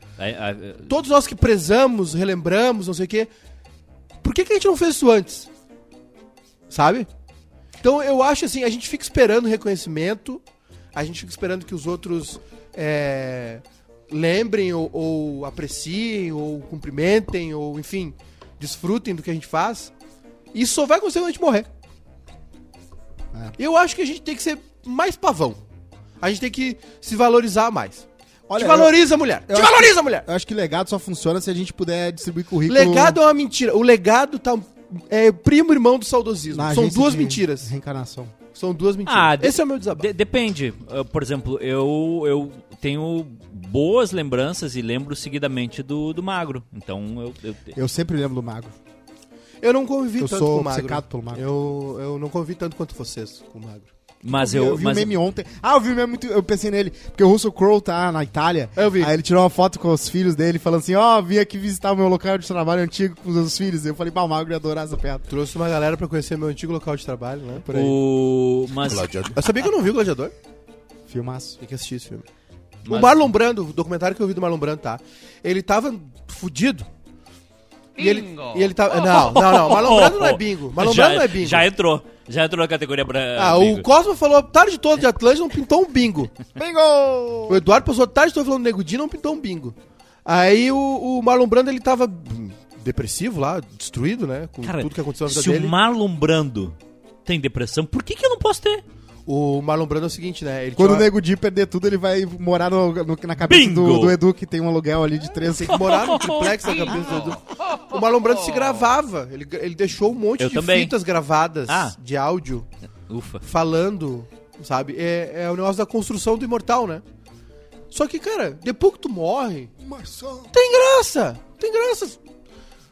Todos nós que prezamos, relembramos, não sei o quê. Por que, que a gente não fez isso antes? Sabe? Então eu acho assim, a gente fica esperando reconhecimento, a gente fica esperando que os outros é, lembrem ou, ou apreciem, ou cumprimentem, ou enfim, desfrutem do que a gente faz. E isso só vai acontecer quando a gente morrer. É. Eu acho que a gente tem que ser mais pavão. A gente tem que se valorizar mais. Olha, Te valoriza, mulher! eu Te valoriza, mulher! Eu acho que legado só funciona se a gente puder distribuir currículo... Legado é uma mentira. O legado tá. É primo irmão do saudosismo. na São duas mentiras. Reencarnação. São duas mentiras. Ah, de- Esse é o meu desabafo. de- depende. Uh, por exemplo, eu, eu tenho boas lembranças e lembro seguidamente do, do Magro. Então eu. eu- Eu sempre lembro do Magro. Eu não convivi Eu tanto sou com o Magro. obcecado pelo Magro. Eu, eu não convivi tanto quanto vocês com o Magro. Mas eu, eu. vi mas, um meme ontem. Ah, eu vi meme muito. Eu pensei nele. Porque o Russell Crowe tá na Itália. Eu vi. Aí ele tirou uma foto com os filhos dele, falando assim: Ó, vim aqui visitar o meu local de trabalho antigo com os meus filhos. Eu falei, pá, o Magro ia adorar essa piada. Trouxe uma galera pra conhecer meu antigo local de trabalho, né? Por aí. o, mas, Eu sabia que eu não vi o Gladiador? Filmaço. Tem que assistir esse filme. mas- O Marlon Brando, o documentário que eu vi do Marlon Brando, tá? Ele tava fudido. E ele, e ele tava. Não, não, não. Marlon Brando não é bingo. Marlon já, Brando não é bingo. Já entrou. Já entrou na categoria bra... Ah, bingo. o Cosmo falou a tarde toda de Atlântico, não pintou um bingo. Bingo! O Eduardo passou a tarde toda falando Nego Di, não pintou um bingo. Aí o, o Marlon Brando, ele tava depressivo lá, destruído, né? Com Cara, tudo que aconteceu na vida se dele. o Marlon Brando tem depressão, por que, que eu não posso ter? O Marlon Brando é o seguinte, né? Ele Quando tinha o Nego Di perder tudo, ele vai morar no- no- na cabeça do, do Edu, que tem um aluguel ali de três. Tem que morar no triplex na cabeça do Edu. O Marlon Brando se gravava. Ele, ele deixou um monte Eu de também. fitas gravadas Ah. de áudio Ufa. falando sabe? É, é o negócio da construção do imortal, né? Só que, cara, depois que tu morre, tem graça. Tem graça.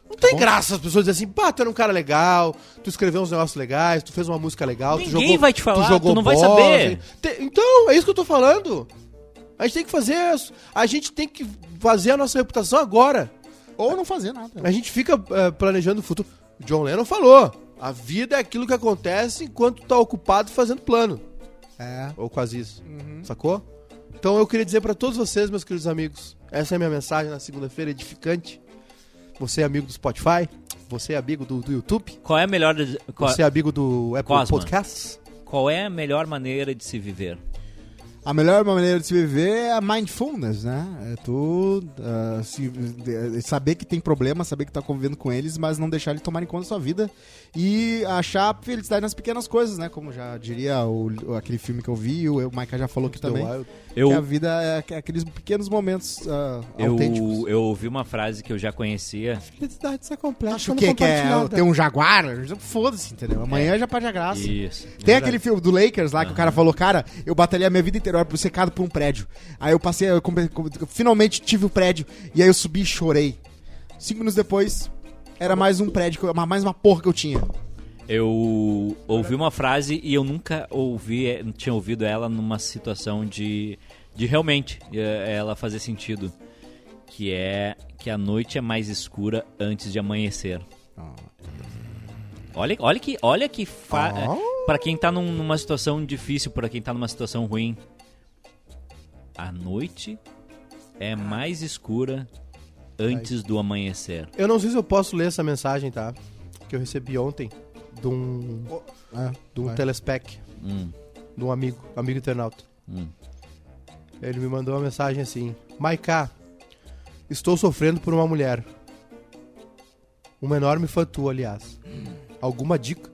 Não tem graça as pessoas dizerem assim, pá, tu era um cara legal, tu escreveu uns negócios legais, tu fez uma música legal, tu Ninguém jogou. vai te falar, jogou tu não vai bola, saber. tem- Então, é isso que eu tô falando. A gente tem que fazer. as- A gente tem que fazer a nossa reputação agora. Ou não fazer nada. A gente fica eh, planejando o futuro. John Lennon falou: a vida é aquilo que acontece enquanto tu tá ocupado fazendo plano. É. Ou quase isso. Sacou? Então eu queria dizer pra todos vocês, meus queridos amigos, essa é a minha mensagem na segunda-feira edificante. Você é amigo do Spotify, você é amigo do, do YouTube, Qual é a melhor qual, você é amigo do Apple Cosma. Podcasts. qual é a melhor maneira de se viver? A melhor maneira de se viver é a mindfulness, né? É tu ah, se- de- saber que tem problema, saber que tá convivendo com eles, mas não deixar eles tomarem conta da sua vida e achar felicidade nas pequenas coisas, né? Como já diria o, aquele filme que eu vi, o, o Maica já falou aqui também. The Wild. Eu, Que a vida é aqu- aqueles pequenos momentos ah, autênticos. eu, eu ouvi uma frase que eu já conhecia. Felicidade é completa. Acho que, que é ter um jaguar, foda-se, entendeu? Amanhã já perde a graça. Isso. Tem aquele filme do Lakers lá que o cara falou, cara, eu batalhei a minha vida inteira por secado por um prédio. Aí eu passei, eu, eu finalmente tive o prédio, e aí eu subi e chorei. Cinco minutos depois, era mais um prédio, eu- mais uma porra que eu tinha. Eu ouvi uma frase e eu nunca ouvi, eh, tinha ouvido ela numa situação de, de realmente eh, ela fazer sentido. Que é que a noite é mais escura antes de amanhecer. Olha, olha que, olha que fa... para quem tá num- numa situação difícil, para quem tá numa situação ruim, a noite é mais escura antes do amanhecer. Eu não sei se eu posso ler essa mensagem, tá? Que eu recebi ontem de um, É, de um telespec, Hum, de um amigo, amigo internauta. hum. Ele me mandou uma mensagem assim: Maiká, estou sofrendo por uma mulher. Uma enorme fã tua, aliás. Alguma dica?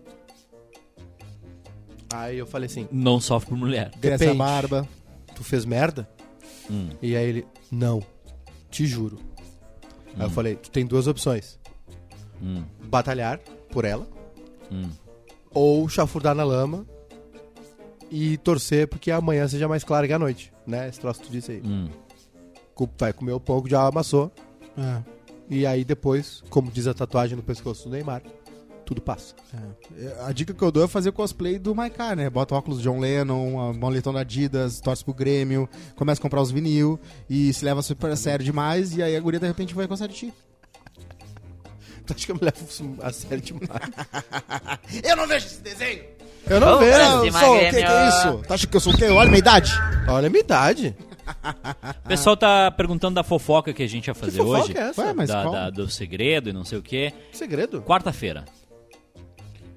Aí eu falei assim: Não sofre por mulher. Depende. barba. Tu fez merda? Hum. E aí ele: Não, te juro. Aí eu falei: Tu tem duas opções: Hum, batalhar por ela hum. ou chafurdar na lama e torcer porque amanhã seja mais claro que a noite, né? Esse troço que tu disse aí. Hum. Vai comer o pão que já amassou É, e aí depois, como diz a tatuagem no pescoço do Neymar, tudo passa. é. A dica que eu dou é fazer cosplay do Maiká, né? Bota óculos John Lennon, a moletom da Adidas, torce pro Grêmio, começa a comprar os vinil e se leva super a sério demais e aí a guria de repente vai gostar de ti. Tu acha que eu me levo a sério demais? Eu não vejo esse desenho! Eu não Vamos vejo. pra Eu cima, sou, o que, que Grêmio. é isso? Tu acha que eu sou o quê? Olha a minha idade. Olha a minha idade. O pessoal tá perguntando da fofoca que a gente ia Que fazer fofoca hoje. é essa? Ué, mas da- qual? da- do segredo e não sei o quê. Segredo. Quarta-feira.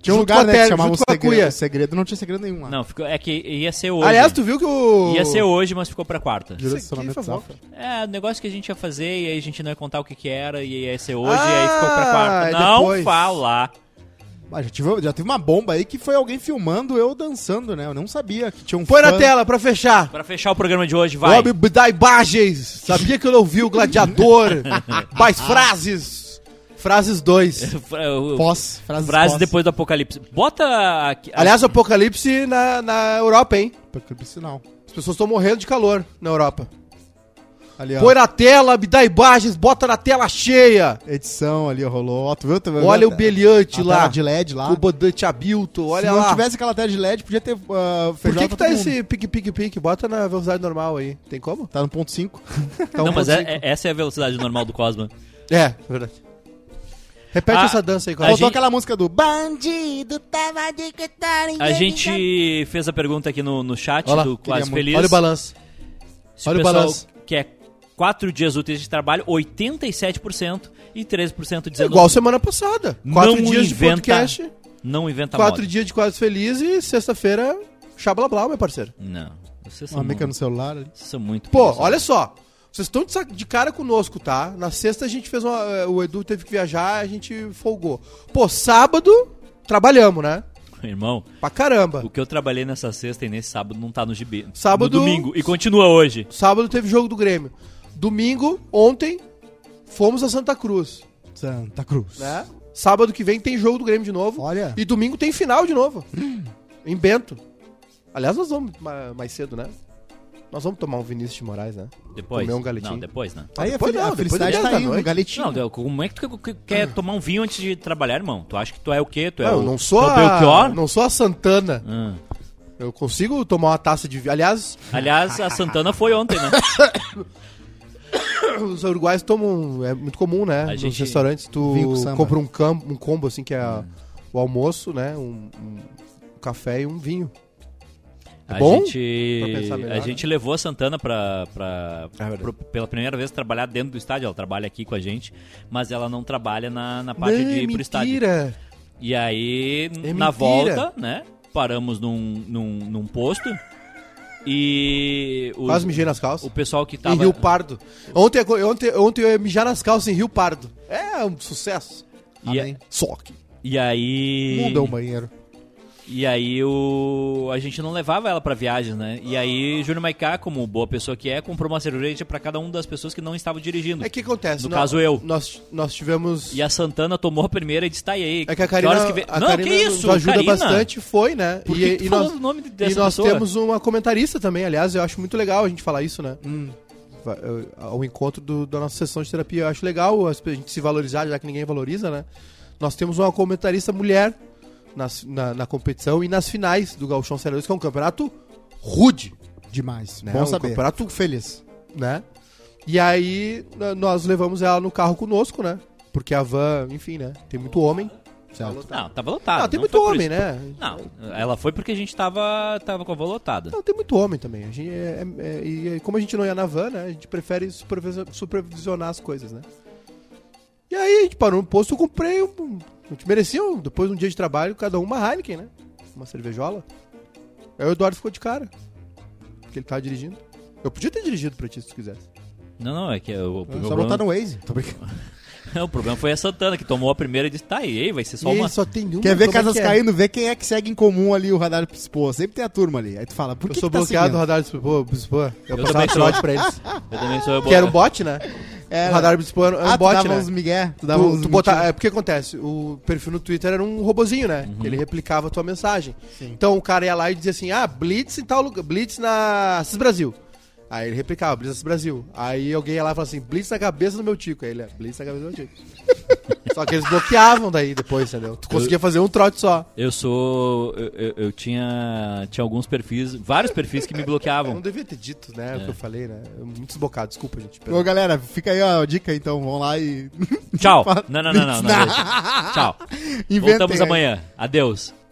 Tinha um lugar né, que chamava o segredo. Segredo não tinha segredo nenhum lá. Não, ficou, é que ia ser hoje. Aliás, tu viu que o... Ia ser hoje, mas ficou pra quarta. Aqui, fofoca. É, o negócio que a gente ia fazer e aí a gente não ia contar o que que era e ia ser hoje Ah, e aí ficou pra quarta. Não depois. fala. Ah, já, tive, já teve uma bomba aí que foi alguém filmando eu dançando, né? Eu não sabia que tinha um Põe fã. na tela pra fechar. Pra fechar o programa de hoje, vai. Homem dá imagens. Sabia que eu não vi o gladiador. Mais frases. Frases 2. Pós, frases Frase pós. depois do apocalipse. Bota aqui. Aliás, o apocalipse na, na Europa, hein? Sinal. As pessoas estão morrendo de calor na Europa. Ali, ó. Põe na tela, me dá imagens, bota na tela cheia. Edição ali, rolou. Ó, tu viu? Tu viu? Olha o beliante tela lá. de LED lá. O Bodante Abilton, Se olha não lá. tivesse aquela tela de LED, podia ter uh, Por que, que tá esse pique-pique-pique? Bota na velocidade normal aí. Tem como? Tá no ponto 5. Tá Não, um mas é- é- essa é a velocidade normal do Cosma. É, verdade. Repete A- essa dança aí. Faltou gente- aquela música do Bandido tava de que tá A gente fez a pergunta aqui no, no chat Olha lá, do Quase muito. Feliz. Olha o balanço. Se olha o o balanço. quer quatro dias úteis de trabalho, 87% e 13% dizendo Igual semana passada. Não Quatro dias de inventa podcast, não inventa quatro moda. dias de quase feliz e sexta-feira, xablablau, meu parceiro. Não. Vocês são, Uma muito, no celular ali. vocês são muito Pô, preguiçosos. olha só. Vocês estão de, cara conosco, tá? Na sexta a gente fez uma. eh, O Edu teve que viajar, a gente folgou. Pô, sábado, trabalhamos, né? Irmão, Pra caramba. o que eu trabalhei nessa sexta e nesse sábado não tá no gibi. Sábado- No domingo. E continua hoje. Sábado teve jogo do Grêmio. Domingo, ontem, fomos a Santa Cruz, Santa Cruz. né? Sábado que vem tem jogo do Grêmio de novo. Olha. E domingo tem final de novo. em Bento. Aliás, nós vamos ma- mais cedo, né? Nós vamos tomar um Vinícius de Moraes, né? Depois. Comer um galetinho. Não, depois, né? Aí a, depois fel- não, a depois felicidade das tá 10 da aí no noite. galetinho. Não, como é que tu que- quer tomar um vinho antes de trabalhar, irmão? Tu acha que tu é o quê? Tu é Não, o, eu não sou tu é o a, não sou a Santana. Ah. Eu consigo tomar uma taça de vinho. Aliás, Aliás, a Santana foi ontem, né? os uruguaios tomam. É muito comum, né? A Nos gente- restaurantes, tu compra um, cam, um combo, assim, que é o almoço, né? Um, um café e um vinho. É A bom? gente, Pra pensar melhor, a gente levou a Santana pra, É pro- pela primeira vez trabalhar dentro do estádio. Ela trabalha aqui com a gente, mas ela não trabalha na, na parte Não, de ir pro estádio. mentira! E aí, É na mentira. volta, né? Paramos num, num, num posto e os- Quase mijei nas calças. o pessoal que Em tava. Rio Pardo. Ontem, ontem, ontem eu ia mijar nas calças em Rio Pardo. É um sucesso. e, Amém. Só que. e aí. Muda o banheiro. E aí o a gente não levava ela pra viagens, né? E aí Júnior Maiká, como boa pessoa que é, comprou uma cerveja pra cada uma das pessoas que não estavam dirigindo. É que acontece. No caso, eu. Nós, nós tivemos. E a Santana tomou a primeira e disse, tá e aí. É que a que Karina, horas que vem- a Não, Karina que isso? nos ajuda Karina? bastante, foi, né? Por e, que que tu e nós, nome e dessa nós pessoa? temos uma comentarista também, aliás, eu acho muito legal a gente falar isso, né? Hum. Ao encontro do- da nossa sessão de terapia. Eu acho legal a gente se valorizar, já que ninguém valoriza, né? Nós temos uma comentarista mulher nas- na, na competição e nas finais do Gauchão Série 2, que é um campeonato rude, Demais. Né, Bom um saber. campeonato- Fico feliz. né? E aí nós levamos ela no carro conosco, né? Porque a van, enfim, né? Tem muito homem. Certo. Não, tava lotado. Ah, tem não muito homem, isso. né? Não, ela foi porque a gente tava, tava com a van lotada. Não, tem muito homem também. A gente é- é- é- e como a gente não ia na van, né? A gente prefere supervisio- supervisionar as coisas, né? E aí a gente parou no posto, eu comprei um. A gente merecia, um- depois de um dia de trabalho, cada um uma Heineken, né? Uma cervejola. Aí o Eduardo ficou de cara. Porque ele tava dirigindo. Eu podia ter dirigido pra ti se tu quisesse. Não, não, é que o, o, Só problema, botar no Waze. Tô brincando. o problema foi a Santana, que tomou a primeira e disse, tá e aí, vai ser só e uma... só tem um. Quer ver é casas que é? caindo, vê quem é que segue em comum ali o radar Pô, Sempre tem a turma ali. Aí tu fala, por Eu que, sou que tá bloqueado do radar Spô. Eu, Eu passava também sou. trote pra eles. Eu também sou... que era um bot, né? Era. O radar do Spô era um Ah, tu bot, dava né? uns migué. Tu dava Tu, uns tu botar, é porque acontece, o perfil no Twitter era um robozinho, né? Ele replicava a tua mensagem. Então o cara ia lá e dizia assim: "Ah, Blitz em tal lugar, Blitz na Cis Brasil". Aí ele replicava, Blitz Brasil. Aí alguém ia lá e falava assim: "Blitz na cabeça do meu tico". Aí ele, é, Blitz na cabeça do meu tico. só que eles bloqueavam daí depois, entendeu? Tu conseguia fazer um trote só. Eu sou... Eu, eu- eu tinha, tinha alguns perfis, vários perfis que me Eu bloqueavam. não devia ter dito, né, o que eu falei, né? Eu- Muito desbocado, desculpa, gente. Ô, galera, fica aí ó, a dica então. Vão lá e. Tchau. Não, não, não, não. não, deixa. Tchau. Inventem Voltamos aí. amanhã. Adeus.